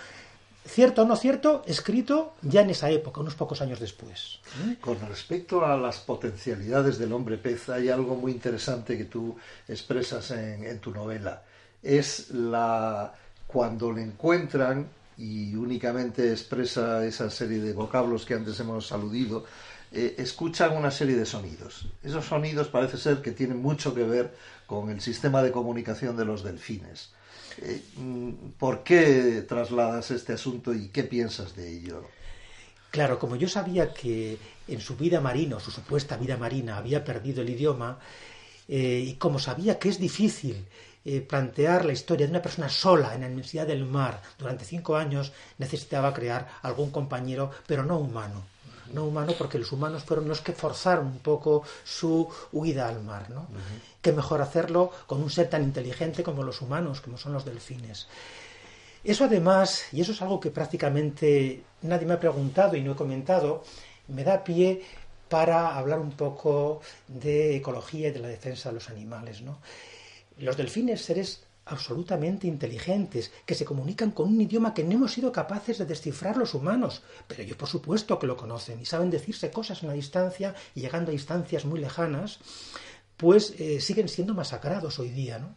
cierto o no cierto, escrito ya en esa época, unos pocos años después. Con respecto a las potencialidades del hombre pez, hay algo muy interesante que tú expresas en, en tu novela. Es la cuando le encuentran y únicamente expresa esa serie de vocablos que antes hemos aludido, eh, escuchan una serie de sonidos. Esos sonidos parece ser que tienen mucho que ver con el sistema de comunicación de los delfines. Eh, mm, ¿Por qué trasladas este asunto y qué piensas de ello? Claro, como yo sabía que en su vida marina, su supuesta vida marina, había perdido el idioma, eh, y como sabía que es difícil eh, plantear la historia de una persona sola en la inmensidad del mar durante cinco años, necesitaba crear algún compañero, pero no humano. No humano porque los humanos fueron los que forzaron un poco su huida al mar. ¿no? Qué mejor hacerlo con un ser tan inteligente como los humanos, como son los delfines. Eso además, y eso es algo que prácticamente nadie me ha preguntado y no he comentado, me da pie para hablar un poco de ecología y de la defensa de los animales. ¿no? Los delfines, seres absolutamente inteligentes, que se comunican con un idioma que no hemos sido capaces de descifrar los humanos, pero yo por supuesto que lo conocen y saben decirse cosas en la distancia y llegando a distancias muy lejanas, pues eh, siguen siendo masacrados hoy día, ¿no?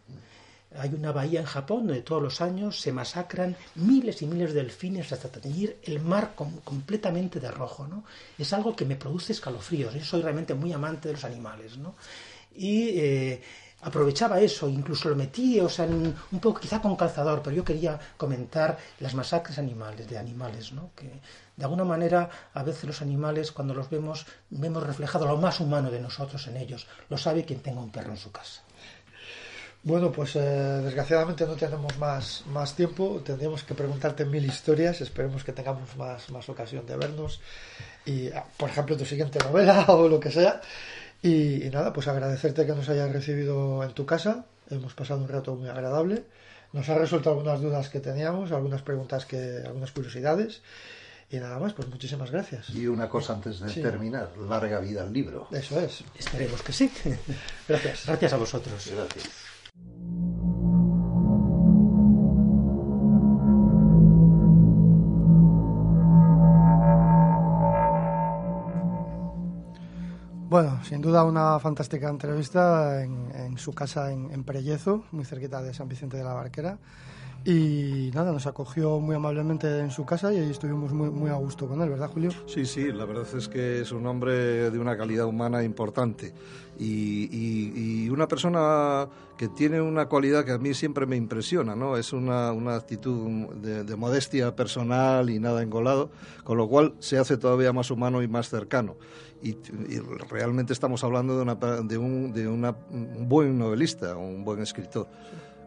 Hay una bahía en Japón donde todos los años se masacran miles y miles de delfines hasta teñir el mar completamente de rojo, ¿no? Es algo que me produce escalofríos. Yo soy realmente muy amante de los animales, ¿no? Y eh, aprovechaba eso, incluso lo metí, o sea, un poco quizá con calzador, pero yo quería comentar las masacres animales, de animales, ¿no? Que de alguna manera a veces los animales cuando los vemos vemos reflejado lo más humano de nosotros en ellos. Lo sabe quien tenga un perro en su casa. Bueno, pues eh, desgraciadamente no tenemos más, más tiempo. Tendríamos que preguntarte mil historias. Esperemos que tengamos más, más ocasión de vernos. Y, ah, por ejemplo, tu siguiente novela (laughs) o lo que sea. Y, nada, pues agradecerte que nos hayas recibido en tu casa. Hemos pasado un rato muy agradable. Nos ha resuelto algunas dudas que teníamos, algunas preguntas que, algunas curiosidades. Y nada más, pues muchísimas gracias. Y una cosa antes de terminar, larga vida al libro. Eso es. Esperemos que sí. (laughs) Gracias. Gracias a vosotros. Gracias. Bueno, sin duda una fantástica entrevista en, su casa en, en, muy cerquita de San Vicente de la Barquera. Y nada, nos acogió muy amablemente en su casa y ahí estuvimos muy, muy a gusto con él, ¿verdad, Julio? Sí, sí, la verdad es que es un hombre de una calidad humana importante y, una persona que tiene una cualidad que a mí siempre me impresiona, ¿no? Es una, una actitud de, modestia personal y nada engolado, con lo cual se hace todavía más humano y más cercano. Y, realmente estamos hablando de, una, de, un, de una, un buen novelista, un buen escritor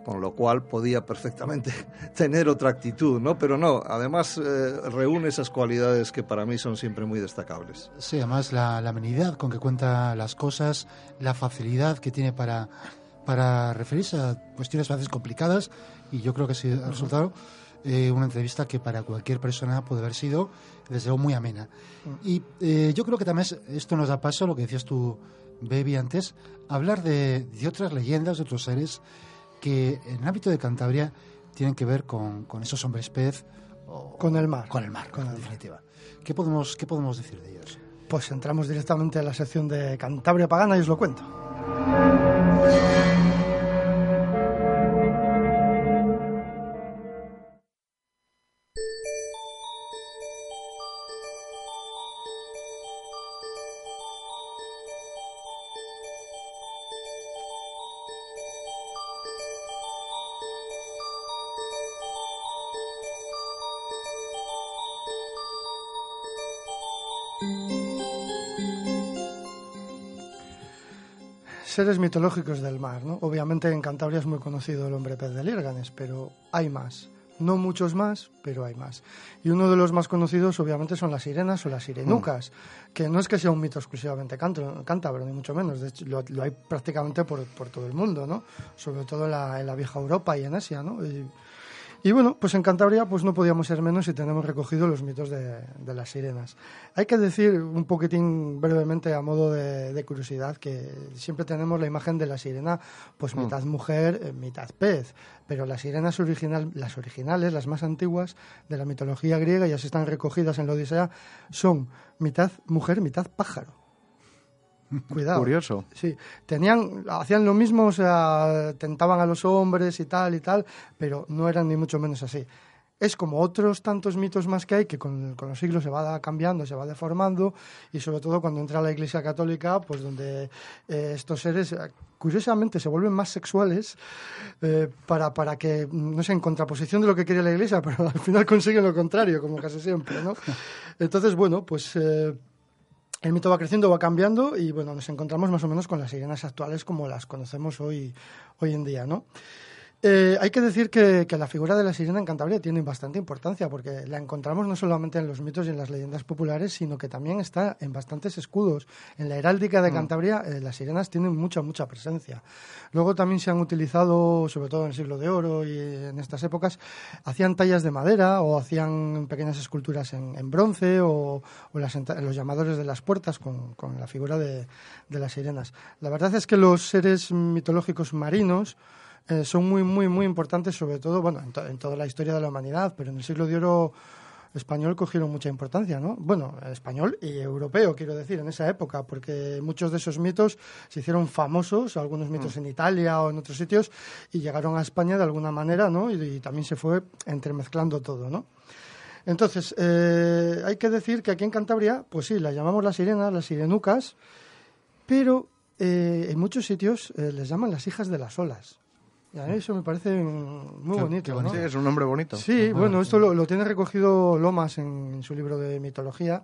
con lo cual podía perfectamente (laughs) tener otra actitud, ¿no? Pero no, además eh, reúne esas cualidades que para mí son siempre muy destacables. Sí, además la, amenidad con que cuenta las cosas, la facilidad que tiene para, para referirse a cuestiones a veces complicadas, y yo creo que sí ha resultado eh, una entrevista que para cualquier persona puede haber sido, desde luego, muy amena. Y eh, yo creo que también esto nos da paso, a lo que decías tú, Baby, antes, hablar de, de otras leyendas, de otros seres que en el ámbito de Cantabria tienen que ver con, esos hombres pez o- Con el mar. Con el mar, Con el en mar. definitiva. ¿Qué podemos, ¿Qué podemos decir de ellos? Pues entramos directamente a la sección de Cantabria Pagana y os lo cuento. Seres mitológicos del mar, ¿no? Obviamente en Cantabria es muy conocido el hombre pez de Lírganes, pero hay más. No muchos más, pero hay más. Y uno de los más conocidos, obviamente, son las sirenas o las sirenucas, que no es que sea un mito exclusivamente cántabro, cántabro, ni mucho menos. De hecho, lo, lo hay prácticamente por, por todo el mundo, ¿no? Sobre todo en la, en la vieja Europa y en Asia, ¿no? Y, y bueno, pues en Cantabria pues no podíamos ser menos si tenemos recogido los mitos de, de las sirenas. Hay que decir un poquitín brevemente a modo de, de curiosidad que siempre tenemos la imagen de la sirena pues mitad mujer, eh, mitad pez, pero las sirenas original, las originales, las más antiguas de la mitología griega, ya se están recogidas en la Odisea, son mitad mujer, mitad pájaro. (laughs) Cuidado. Curioso. Sí, tenían, hacían lo mismo, o sea, tentaban a los hombres y tal y tal, pero no eran ni mucho menos así. Es como otros tantos mitos más que hay que con, con los siglos se va cambiando, se va deformando y sobre todo cuando entra la Iglesia Católica, pues donde eh, estos seres eh, curiosamente se vuelven más sexuales eh, para, para que, no sé, en contraposición de lo que quería la Iglesia, (laughs) pero al final consiguen lo contrario, como casi siempre, ¿no? (laughs) Entonces, bueno, pues... eh, el mito va creciendo, va cambiando y bueno, nos encontramos más o menos con las sirenas actuales como las conocemos hoy, hoy en día, ¿no? Eh, hay que decir que, que la figura de la sirena en Cantabria tiene bastante importancia porque la encontramos no solamente en los mitos y en las leyendas populares, sino que también está en bastantes escudos. En la heráldica de Cantabria eh, las sirenas tienen mucha, mucha presencia. Luego también se han utilizado, sobre todo en el siglo de oro y en estas épocas, hacían tallas de madera o hacían pequeñas esculturas en, en bronce o, o las los llamadores de las puertas con, con la figura de, de las sirenas. La verdad es que los seres mitológicos marinos eh, son muy, muy, muy importantes, sobre todo, bueno, en, to- en toda la historia de la humanidad, pero en el siglo de oro español cogieron mucha importancia, ¿no? Bueno, español y europeo, quiero decir, en esa época, porque muchos de esos mitos se hicieron famosos, algunos mitos en Italia o en otros sitios, y llegaron a España de alguna manera, ¿no? Y, y también se fue entremezclando todo, ¿no? Entonces, eh, hay que decir que aquí en Cantabria, pues sí, las llamamos las sirenas, las sirenucas, pero eh, en muchos sitios eh, les llaman las hijas de las olas. Y a mí eso me parece mm, muy bonito. bonito. Sí, es un nombre bonito. Sí, bueno, esto lo, lo tiene recogido Lomas en, en su libro de mitología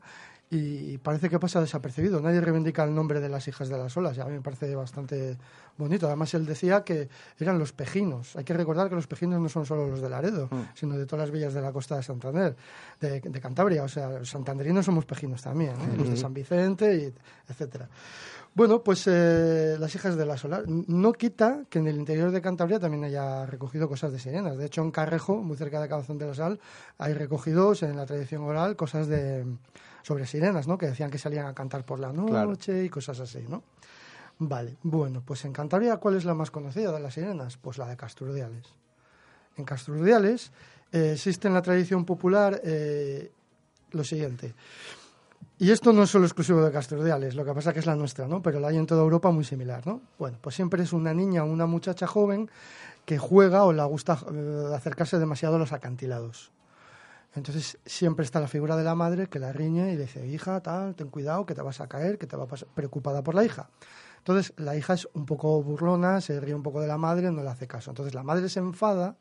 y parece que pasa desapercibido. Nadie reivindica el nombre de las hijas de las olas y a mí me parece bastante bonito. Además, él decía que eran los pejinos. Hay que recordar que los pejinos no son solo los de Laredo, sino de todas las villas de la costa de Santander, de, de Cantabria. O sea, los santanderinos somos pejinos también, ¿eh? los de San Vicente, y etcétera. Bueno, pues eh, las hijas de la solar. No quita que en el interior de Cantabria también haya recogido cosas de sirenas. De hecho, en Carrejo, muy cerca de Cabezón de la Sal, hay recogidos en la tradición oral cosas de sobre sirenas, ¿no? Que decían que salían a cantar por la noche Claro. y cosas así, ¿no? Vale, bueno, pues en Cantabria, ¿cuál es la más conocida de las sirenas? Pues la de Casturdiales. En Casturdiales eh, existe en la tradición popular eh, lo siguiente. Y esto no es solo exclusivo de Casturdiales, lo que pasa que es la nuestra, ¿no? Pero la hay en toda Europa muy similar, ¿no? Bueno, pues siempre es una niña o una muchacha joven que juega o le gusta eh, acercarse demasiado a los acantilados. Entonces siempre está la figura de la madre que la riñe y le dice, hija, tal, ten cuidado, que te vas a caer, que te va a pasar, preocupada por la hija. Entonces la hija es un poco burlona, se ríe un poco de la madre, no le hace caso. Entonces la madre se enfada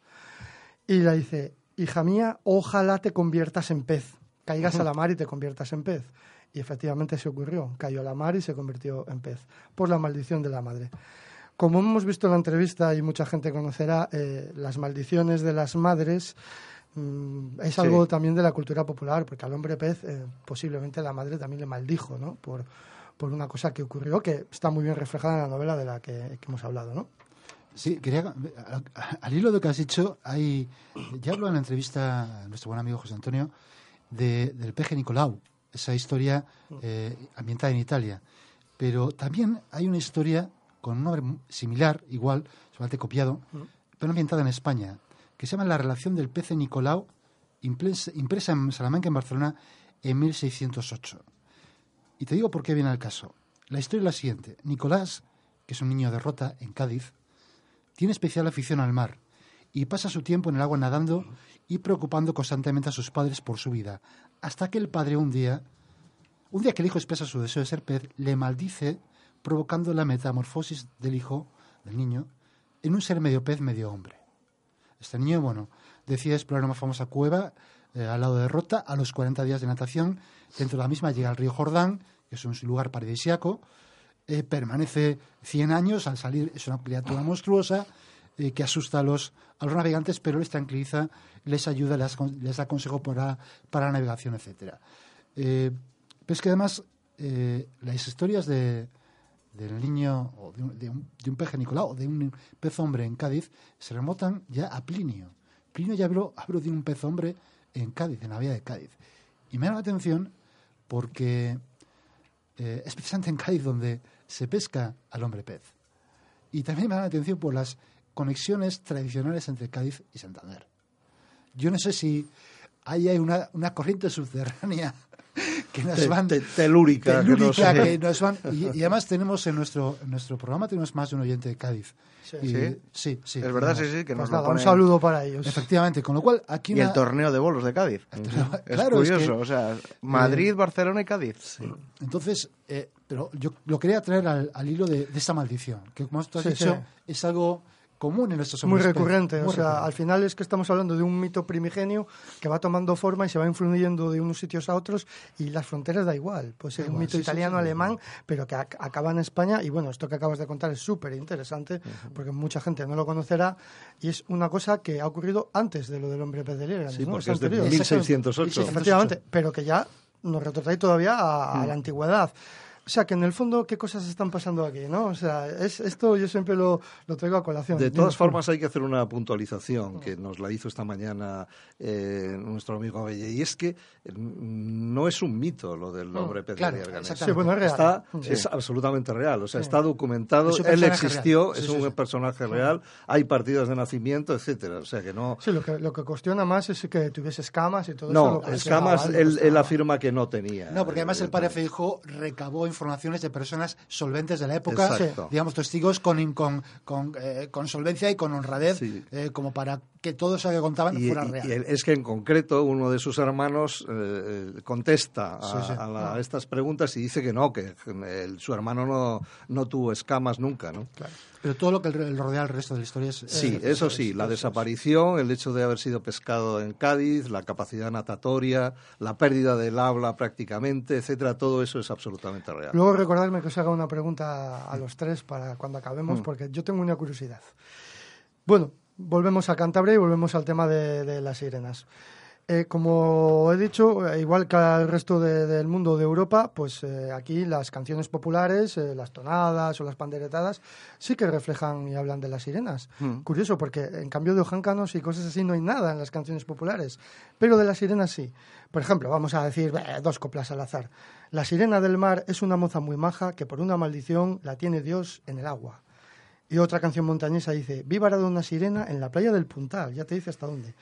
y le dice, hija mía, ojalá te conviertas en pez, caigas a la mar y te conviertas en pez. Y efectivamente se ocurrió, cayó a la mar y se convirtió en pez, por la maldición de la madre. Como hemos visto en la entrevista y mucha gente conocerá, eh, las maldiciones de las madres mm, es Sí. algo también de la cultura popular, porque al hombre pez eh, posiblemente la madre también le maldijo, ¿no? Por, por una cosa que ocurrió, que está muy bien reflejada en la novela de la que, que hemos hablado, ¿no? Sí, quería, al- hilo de lo que has dicho, hay, ya hablo en la entrevista nuestro buen amigo José Antonio de, del peje Nicolau, esa historia eh, ambientada en Italia. Pero también hay una historia con un nombre similar, igual, solamente copiado, pero ambientada en España, que se llama La relación del pez Nicolau impresa en Salamanca, en Barcelona, en 1608. Y te digo por qué viene el caso. La historia es la siguiente. Nicolás, que es un niño de Rota, en Cádiz, tiene especial afición al mar y pasa su tiempo en el agua nadando y preocupando constantemente a sus padres por su vida, hasta que el padre un día, un día que el hijo expresa su deseo de ser pez, le maldice, provocando la metamorfosis del hijo, del niño, en un ser medio pez, medio hombre. Este niño, bueno, decide explorar una famosa cueva eh, al lado de Rota, a los 40 días de natación, dentro de la misma llega al río Jordán, que es un lugar paradisiaco, eh, permanece 100 años, al salir es una criatura monstruosa, eh, que asusta a los, a los navegantes, pero les tranquiliza, les ayuda, les, les da consejo para, para la navegación, etc. Eh, pero es que además las historias de, del niño, o de un, de, un, de un peje Nicolau, o de un pez hombre en Cádiz, se remontan ya a Plinio. Plinio ya habló, habló de un pez hombre en Cádiz, en la vía de Cádiz. Y me da la atención porque eh, es precisamente en Cádiz donde se pesca al hombre pez. Y también me da la atención por las conexiones tradicionales entre Cádiz y Santander. Yo no sé si ahí hay una, una corriente subterránea (laughs) que nos van telúrica, telúrica que, no que, nos van y, y, además tenemos en nuestro en nuestro programa tenemos más de un oyente de Cádiz. Sí. Y, sí, sí, sí, es verdad sí sí que pues nos nada, lo ponen... un saludo para ellos. efectivamente con lo cual aquí y una... el torneo de bolos de Cádiz. Es claro, curioso es que, o sea Madrid eh, Barcelona y Cádiz. sí. entonces eh, pero yo lo quería traer al, al hilo de, de, esta maldición que como tú has dicho es algo común en nuestros Muy recurrente, Muy o sea, recurrente. al final es que estamos hablando de un mito primigenio que va tomando forma y se va influyendo de unos sitios a otros y las fronteras da igual. Pues es un mito sí, italiano, sí, sí, alemán, pero que ac acaba en España y bueno, esto que acabas de contar es súper interesante uh -huh. porque mucha gente no lo conocerá y es una cosa que ha ocurrido antes de lo del hombre pez de Liebre. Sí, ¿no? porque es, es de 1608. Efectivamente, pero que ya nos retrotrae todavía a, a mm. la antigüedad. O sea, que en el fondo, ¿qué cosas están pasando aquí? ¿no? O sea, es, esto yo siempre lo, lo traigo a colación. De todas formas, hay que hacer una puntualización que nos la hizo esta mañana eh, nuestro amigo Abelle, y es que no es un mito lo del hombre pez claro. Sí, bueno, es real. Está, sí. Es absolutamente real, o sea, sí. está documentado, él existió, es un personaje real, hay partidas de nacimiento, etcétera, o sea que no... Sí, lo que, lo que cuestiona más es que tuviese escamas y todo no, eso. No, escamas él, él, afirma que no tenía. No, porque además el padre Feijó recabó informaciones de personas solventes de la época, Exacto. digamos, testigos con, con, con, eh, con, solvencia y con honradez, sí. eh, como para que todo eso que contaban y, fuera real. Y es que en concreto uno de sus hermanos eh, contesta a, sí, sí. a, la, a, estas preguntas y dice que no, que el, su hermano no, no tuvo escamas nunca, ¿no? Claro. Pero todo lo que rodea el resto de la historia es... Sí, es, eso sí, es, la desaparición, el hecho de haber sido pescado en Cádiz, la capacidad natatoria, la pérdida del habla prácticamente, etcétera, todo eso es absolutamente real. Luego recordarme que os haga una pregunta a los tres para cuando acabemos, mm. porque yo tengo una curiosidad. Bueno, volvemos a Cantabria y volvemos al tema de, de las sirenas. Eh, como he dicho, eh, igual que al resto de, del mundo de Europa, pues eh, aquí las canciones populares, eh, las tonadas o las panderetadas, sí que reflejan y hablan de las sirenas. Mm. Curioso, porque en cambio de ojáncanos y cosas así no hay nada en las canciones populares, pero de las sirenas sí. Por ejemplo, vamos a decir dos coplas al azar. La sirena del mar es una moza muy maja que por una maldición la tiene Dios en el agua. Y otra canción montañesa dice, vi varada una sirena en la playa del Puntal, ya te dice hasta dónde.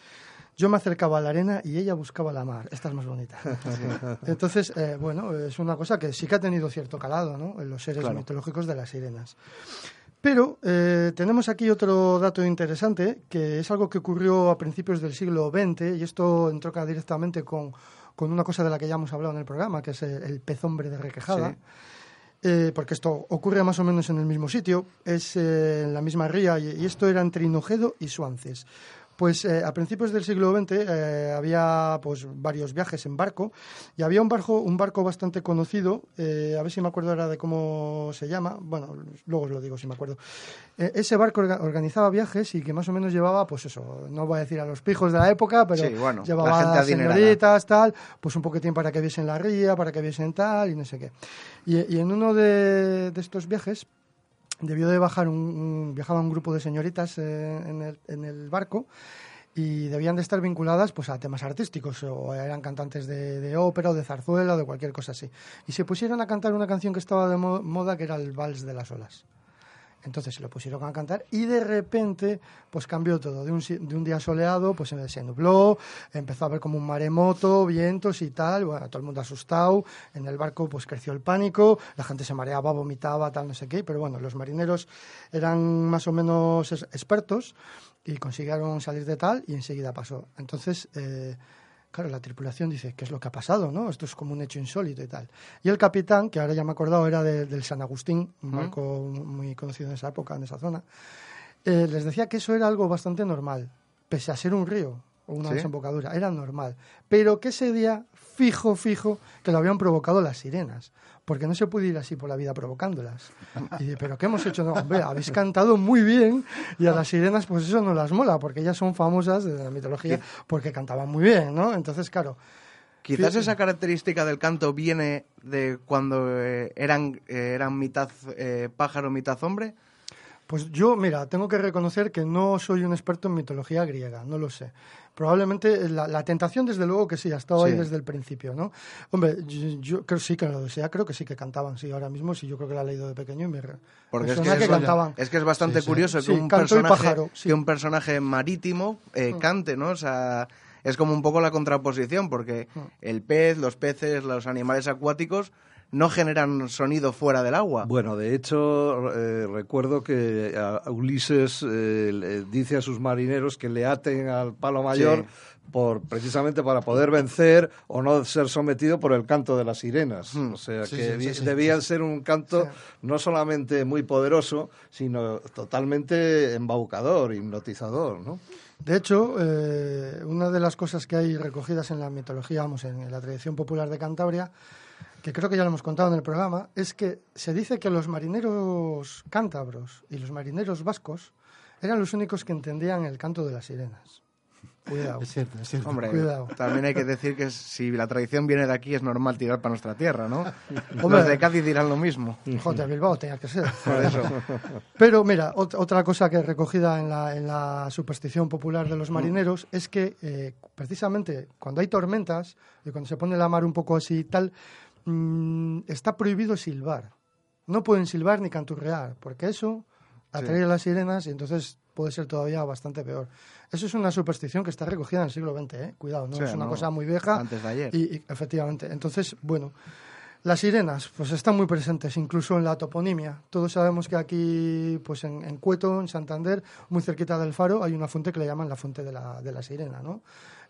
Yo me acercaba a la arena y ella buscaba la mar. Esta es más bonita. (laughs) Entonces, eh, bueno, es una cosa que sí que ha tenido cierto calado ¿no? en los seres claro. mitológicos de las sirenas. Pero eh, tenemos aquí otro dato interesante, que es algo que ocurrió a principios del siglo XX, y esto entronca directamente con, con una cosa de la que ya hemos hablado en el programa, que es el, el pez hombre de Requejada. Sí. Eh, porque esto ocurre más o menos en el mismo sitio, es eh, en la misma ría, y, y, esto era entre Hinojedo y Suances. Pues eh, a principios del siglo XX eh, había pues varios viajes en barco y había un barco, un barco bastante conocido, eh, a ver si me acuerdo ahora de cómo se llama, bueno, luego os lo digo si me acuerdo. Eh, ese barco orga organizaba viajes y que más o menos llevaba, pues eso, no voy a decir a los pijos de la época, pero sí, bueno, llevaba señoritas, tal, pues un poquitín para que viesen la ría, para que viesen tal y no sé qué. Y, y en uno de, de estos viajes debió de bajar un, viajaba un grupo de señoritas eh, en, el, en, el, barco y debían de estar vinculadas pues a temas artísticos o eran cantantes de, de, ópera o de zarzuela o de cualquier cosa así. Y se pusieron a cantar una canción que estaba de moda que era el vals de las olas Entonces se lo pusieron a cantar y de repente pues cambió todo. De un, día soleado pues se nubló, empezó a haber como un maremoto, vientos y tal, bueno, todo el mundo asustado, en el barco pues creció el pánico, la gente se mareaba, vomitaba, tal, no sé qué, pero bueno, los marineros eran más o menos expertos y consiguieron salir de tal y enseguida pasó. Entonces... eh, Claro, la tripulación dice, ¿qué es lo que ha pasado? ¿no? Esto es como un hecho insólito y tal. Y el capitán, que ahora ya me he acordado, era de- del San Agustín, un barco muy conocido en esa época, en esa zona, eh, les decía que eso era algo bastante normal, pese a ser un río o una ¿Sí? desembocadura, era normal. Pero que ese día, fijo, fijo, que lo habían provocado las sirenas, porque no se puede ir así por la vida provocándolas. Y dice, ¿pero qué hemos hecho? No, hombre, habéis cantado muy bien y a las sirenas pues eso no las mola, porque ellas son famosas de la mitología porque cantaban muy bien, ¿no? Entonces, claro, Quizás esa característica del canto viene de cuando eh, eran, eh, eran mitad eh, pájaro, mitad hombre. Pues yo, mira, tengo que reconocer que no soy un experto en mitología griega, no lo sé. Probablemente la, la tentación, desde luego que sí, ha estado ahí desde el principio, ¿no? Hombre, yo, yo creo sí que lo desea, creo que sí que cantaban, sí, ahora mismo sí, yo creo que la he leído de pequeño y me, Porque es que, que, cantaban. es que es bastante Sí, sí. curioso que, un personaje, pájaro, sí. Mm. que un personaje marítimo eh, cante, ¿no? O sea, es como un poco la contraposición, porque Mm. el pez, los peces, los animales acuáticos no generan sonido fuera del agua. Bueno, de hecho, eh, recuerdo que a- a Ulises eh, le dice a sus marineros que le aten al palo mayor por precisamente para poder vencer o no ser sometido por el canto de las sirenas. O sea, Sí, que sí, debía ser un canto Sí. no solamente muy poderoso, sino totalmente embaucador, hipnotizador, ¿no? De hecho, eh, una de las cosas que hay recogidas en la mitología, vamos, en, en la tradición popular de Cantabria, que creo que ya lo hemos contado en el programa, es que se dice que los marineros cántabros y los marineros vascos eran los únicos que entendían el canto de las sirenas. Cuidado. Es cierto, es cierto. Hombre, Cuidado. también hay que decir que si la tradición viene de aquí es normal tirar para nuestra tierra, ¿no? Hombre. (laughs) Los de Cádiz dirán lo mismo. Joder, Bilbao tenía que ser. Por eso. Pero mira, ot- otra cosa que recogida en la, en la superstición popular de los marineros es que eh, precisamente cuando hay tormentas y cuando se pone la mar un poco así y tal, mm, está prohibido silbar. No pueden silbar ni canturrear, porque eso atrae a las sirenas y entonces puede ser todavía bastante peor. Eso es una superstición que está recogida en el siglo XX, ¿eh? cuidado, no Sí, es una no, cosa muy vieja. antes de ayer. Y, y, efectivamente, entonces, bueno, las sirenas, pues están muy presentes, incluso en la toponimia. Todos sabemos que aquí, pues en, en Cueto, en Santander, muy cerquita del faro, hay una fuente que le llaman la fuente de la, de la sirena, ¿no?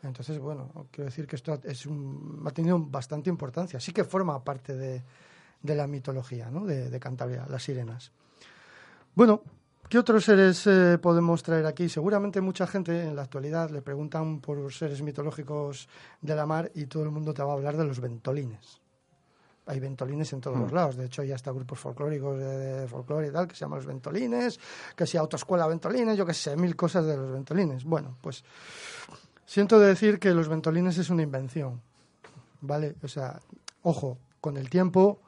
Entonces, bueno, quiero decir que esto es un, ha tenido bastante importancia. Sí que forma parte de, de la mitología, ¿no? De, de Cantabria, las sirenas. Bueno, ¿qué otros seres eh, podemos traer aquí? Seguramente mucha gente en la actualidad le preguntan por seres mitológicos de la mar y todo el mundo te va a hablar de los ventolines. Hay ventolines en todos los lados. De hecho, ya hasta grupos folclóricos de, de folclore y tal que se llaman los ventolines, que si autoescuela ventolines, yo qué sé, mil cosas de los ventolines. Bueno, pues siento decir que los ventolines es una invención. ¿Vale? O sea, ojo, con el tiempo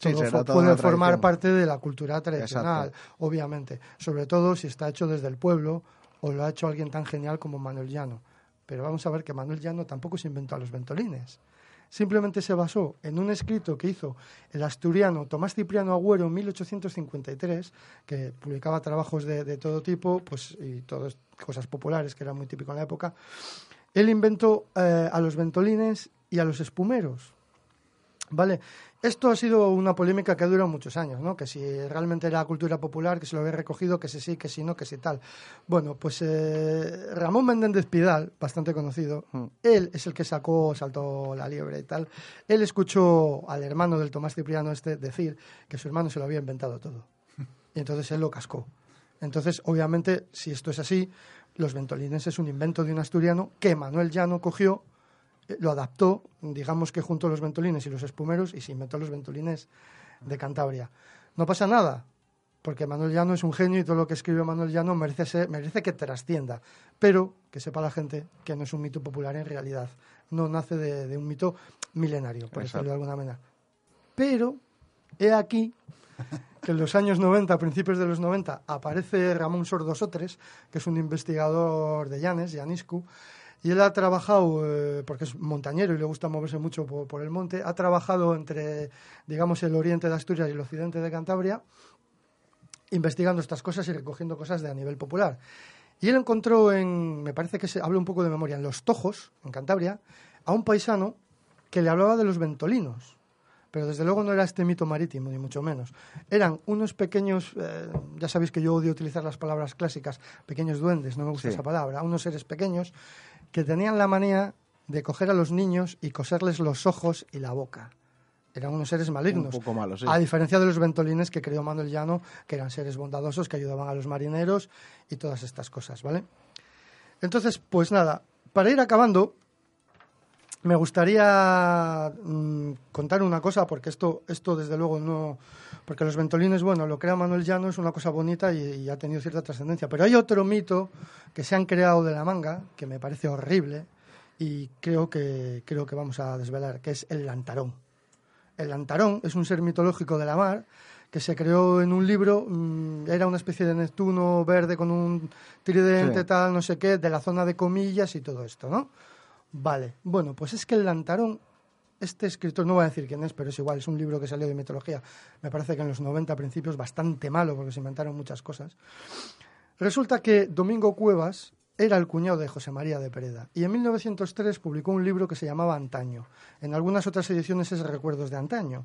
Sí, todo puede formar parte de la cultura tradicional, Exacto. obviamente. Sobre todo si está hecho desde el pueblo o lo ha hecho alguien tan genial como Manuel Llano. Pero vamos a ver que Manuel Llano tampoco se inventó a los ventolines. Simplemente se basó en un escrito que hizo el asturiano Tomás Cipriano Agüero en 1853, que publicaba trabajos de, de todo tipo pues, y todas cosas populares, que era muy típico en la época. Él inventó eh, a los ventolines y a los espumeros. Vale, esto ha sido una polémica que ha durado muchos años, ¿no? Que si realmente era cultura popular, que se lo había recogido, que si sí, que si no, que si tal. Bueno, pues eh, Ramón Menéndez Pidal, bastante conocido, él es el que sacó, saltó la liebre y tal. Él escuchó al hermano del Tomás Cipriano este decir que su hermano se lo había inventado todo. (laughs) Y entonces él lo cascó. Entonces, obviamente, si esto es así, los ventolines es un invento de un asturiano que Manuel Llano cogió lo adaptó, digamos que junto a los ventolines y los espumeros, y se inventó los ventolines de Cantabria. No pasa nada, porque Manuel Llano es un genio y todo lo que escribe Manuel Llano merece, ser- merece que trascienda, pero que sepa la gente que no es un mito popular en realidad, no nace de, de un mito milenario, por decirlo de alguna manera. Pero he aquí que en los años 90, a principios de los 90, aparece Ramón Sordosotres, que es un investigador de Llanes, Llaniscu, y él ha trabajado, eh, porque es montañero y le gusta moverse mucho por, por el monte, ha trabajado entre, digamos, el oriente de Asturias y el occidente de Cantabria, investigando estas cosas y recogiendo cosas de a nivel popular. Y él encontró en, me parece que se habla un poco de memoria, en Los Tojos, en Cantabria, a un paisano que le hablaba de los ventolinos. Pero desde luego no era este mito marítimo, ni mucho menos. Eran unos pequeños, eh, ya sabéis que yo odio utilizar las palabras clásicas, pequeños duendes, no me gusta Sí. esa palabra, unos seres pequeños que tenían la manía de coger a los niños y coserles los ojos y la boca. Eran unos seres malignos. Un poco malos, sí. A diferencia de los ventolines que creó Manuel Llano, que eran seres bondadosos que ayudaban a los marineros y todas estas cosas, ¿vale? Entonces, pues nada, para ir acabando, me gustaría mm, contar una cosa, porque esto, esto desde luego no... Porque los ventolines, bueno, lo crea Manuel Llano, es una cosa bonita y, y ha tenido cierta trascendencia. Pero hay otro mito que se han creado de la manga, que me parece horrible, y creo que, creo que vamos a desvelar, que es el lantarón. El lantarón es un ser mitológico de la mar que se creó en un libro, mm, era una especie de Neptuno verde con un tridente, Sí. tal, no sé qué, de la zona de comillas y todo esto, ¿no? Vale, bueno, pues es que el lantarón, este escritor, no voy a decir quién es, pero es igual, es un libro que salió de mitología, me parece que en los 90 principios, bastante malo porque se inventaron muchas cosas. Resulta que Domingo Cuevas era el cuñado de José María de Pereda y en 1903 publicó un libro que se llamaba Antaño. En algunas otras ediciones es Recuerdos de Antaño.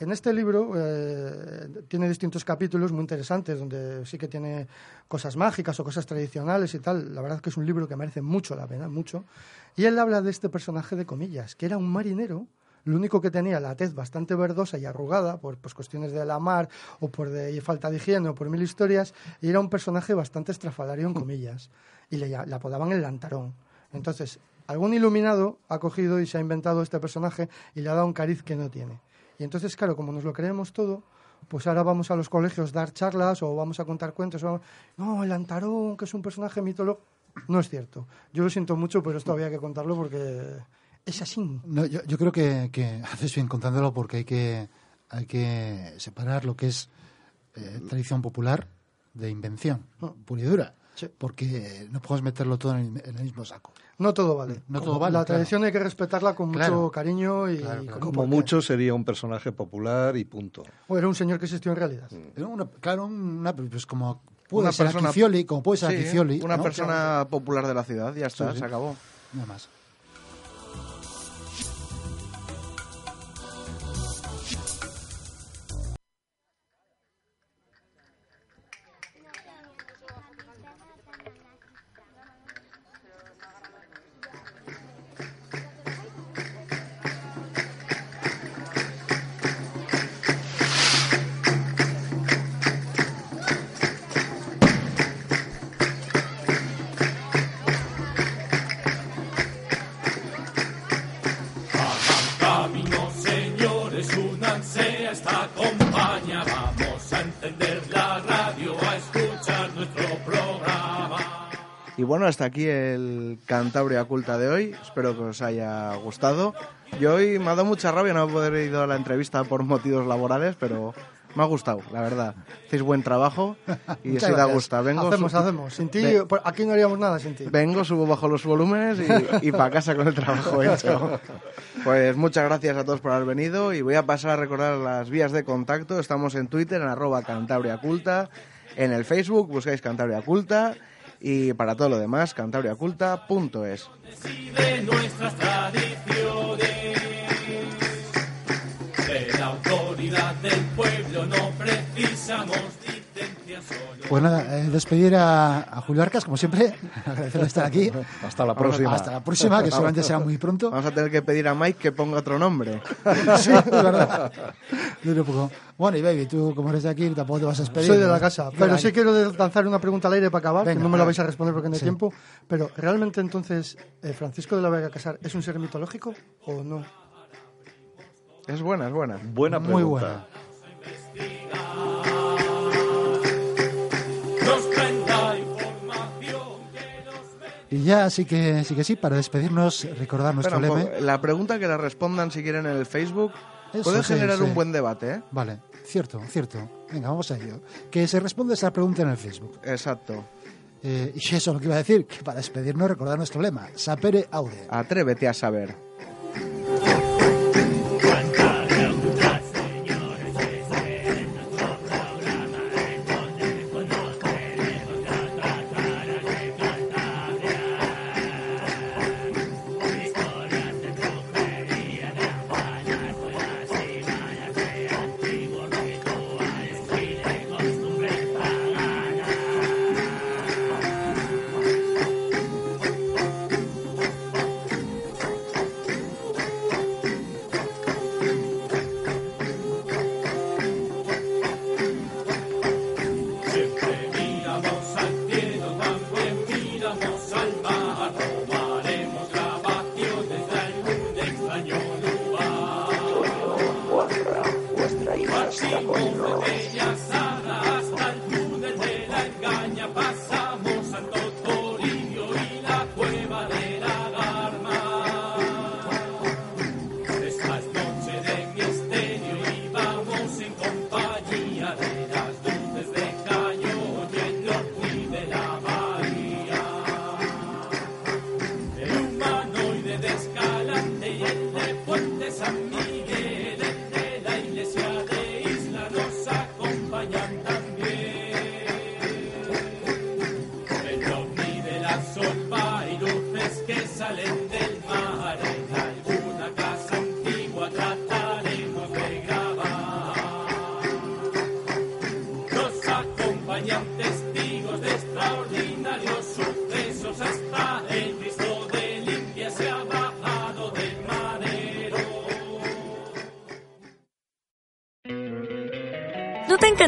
En este libro eh, tiene distintos capítulos muy interesantes donde sí que tiene cosas mágicas o cosas tradicionales y tal. La verdad es que es un libro que merece mucho la pena, mucho. Y él habla de este personaje de comillas, que era un marinero lo único que tenía la tez bastante verdosa y arrugada por pues, cuestiones de la mar o por de falta de higiene o por mil historias, y era un personaje bastante estrafalario en (laughs) comillas, y le, le apodaban el lantarón. Entonces, algún iluminado ha cogido y se ha inventado este personaje y le ha dado un cariz que no tiene. Y entonces, claro, como nos lo creemos todo, pues ahora vamos a los colegios dar charlas o vamos a contar cuentos. o- no, el lantarón, que es un personaje mitológico. No es cierto. Yo lo siento mucho, pero esto había que contarlo porque es así. No, yo, yo creo que, que haces bien contándolo porque hay que, hay que separar lo que es eh, tradición popular de invención, pura y dura. Sí. Porque no puedes meterlo todo en el, en el mismo saco. No todo vale. No todo vale, La claro. tradición hay que respetarla con Claro. mucho cariño y Claro, con Como mucho sería un personaje popular y punto. O era un señor que existió en realidad. Era una- claro, una, pues como puede Una ser persona- como puede ser Sí, una ¿no? persona popular de la ciudad, ya está, Sí, sí. se acabó. Nada más. Bueno, hasta aquí el Cantabria Culta de hoy. Espero que os haya gustado. Yo hoy me ha dado mucha rabia no poder ir a la entrevista por motivos laborales, pero me ha gustado, la verdad. Hacéis buen trabajo y sí da gusto. Vengo, hacemos, su- hacemos. Sin ti, aquí no haríamos nada sin ti. vengo, subo bajo los volúmenes y, para casa con el trabajo (laughs) hecho. Pues muchas gracias a todos por haber venido y voy a pasar a recordar las vías de contacto. Estamos en Twitter en arroba Cantabria Culta, en el Facebook buscáis Cantabria Culta y para todo lo demás cantabriaculta.es. Pues nada, eh, despedir a, a Julio Arcas, como siempre, (laughs) agradecerle estar aquí. Hasta la próxima. Hasta la próxima, que seguramente será muy pronto. Vamos a tener que pedir a Mike que ponga otro nombre. (laughs) Sí, es verdad. Dure un poco. Bueno, y Baby, tú como eres de aquí tampoco te vas a despedir. Soy de la casa, pero ahí. sí quiero lanzar una pregunta al aire para acabar, Venga, que no me la va. vais a responder porque no hay Sí. tiempo. Pero, ¿realmente entonces eh, Francisco de la Vega Casar es un ser mitológico o no? Es buena, es buena. Buena pregunta. Muy buena. Y ya sí que sí, que sí para despedirnos, recordar nuestro un lema. poco. La pregunta que la respondan si quieren en el Facebook Eso, puede sí, generar sí. un buen debate, ¿eh? Vale, cierto, cierto. Venga, vamos a ello. Que se responde esa pregunta en el Facebook. Exacto. Eh, y eso es lo que iba a decir, que para despedirnos recordar nuestro lema, sapere aude. Atrévete a saber.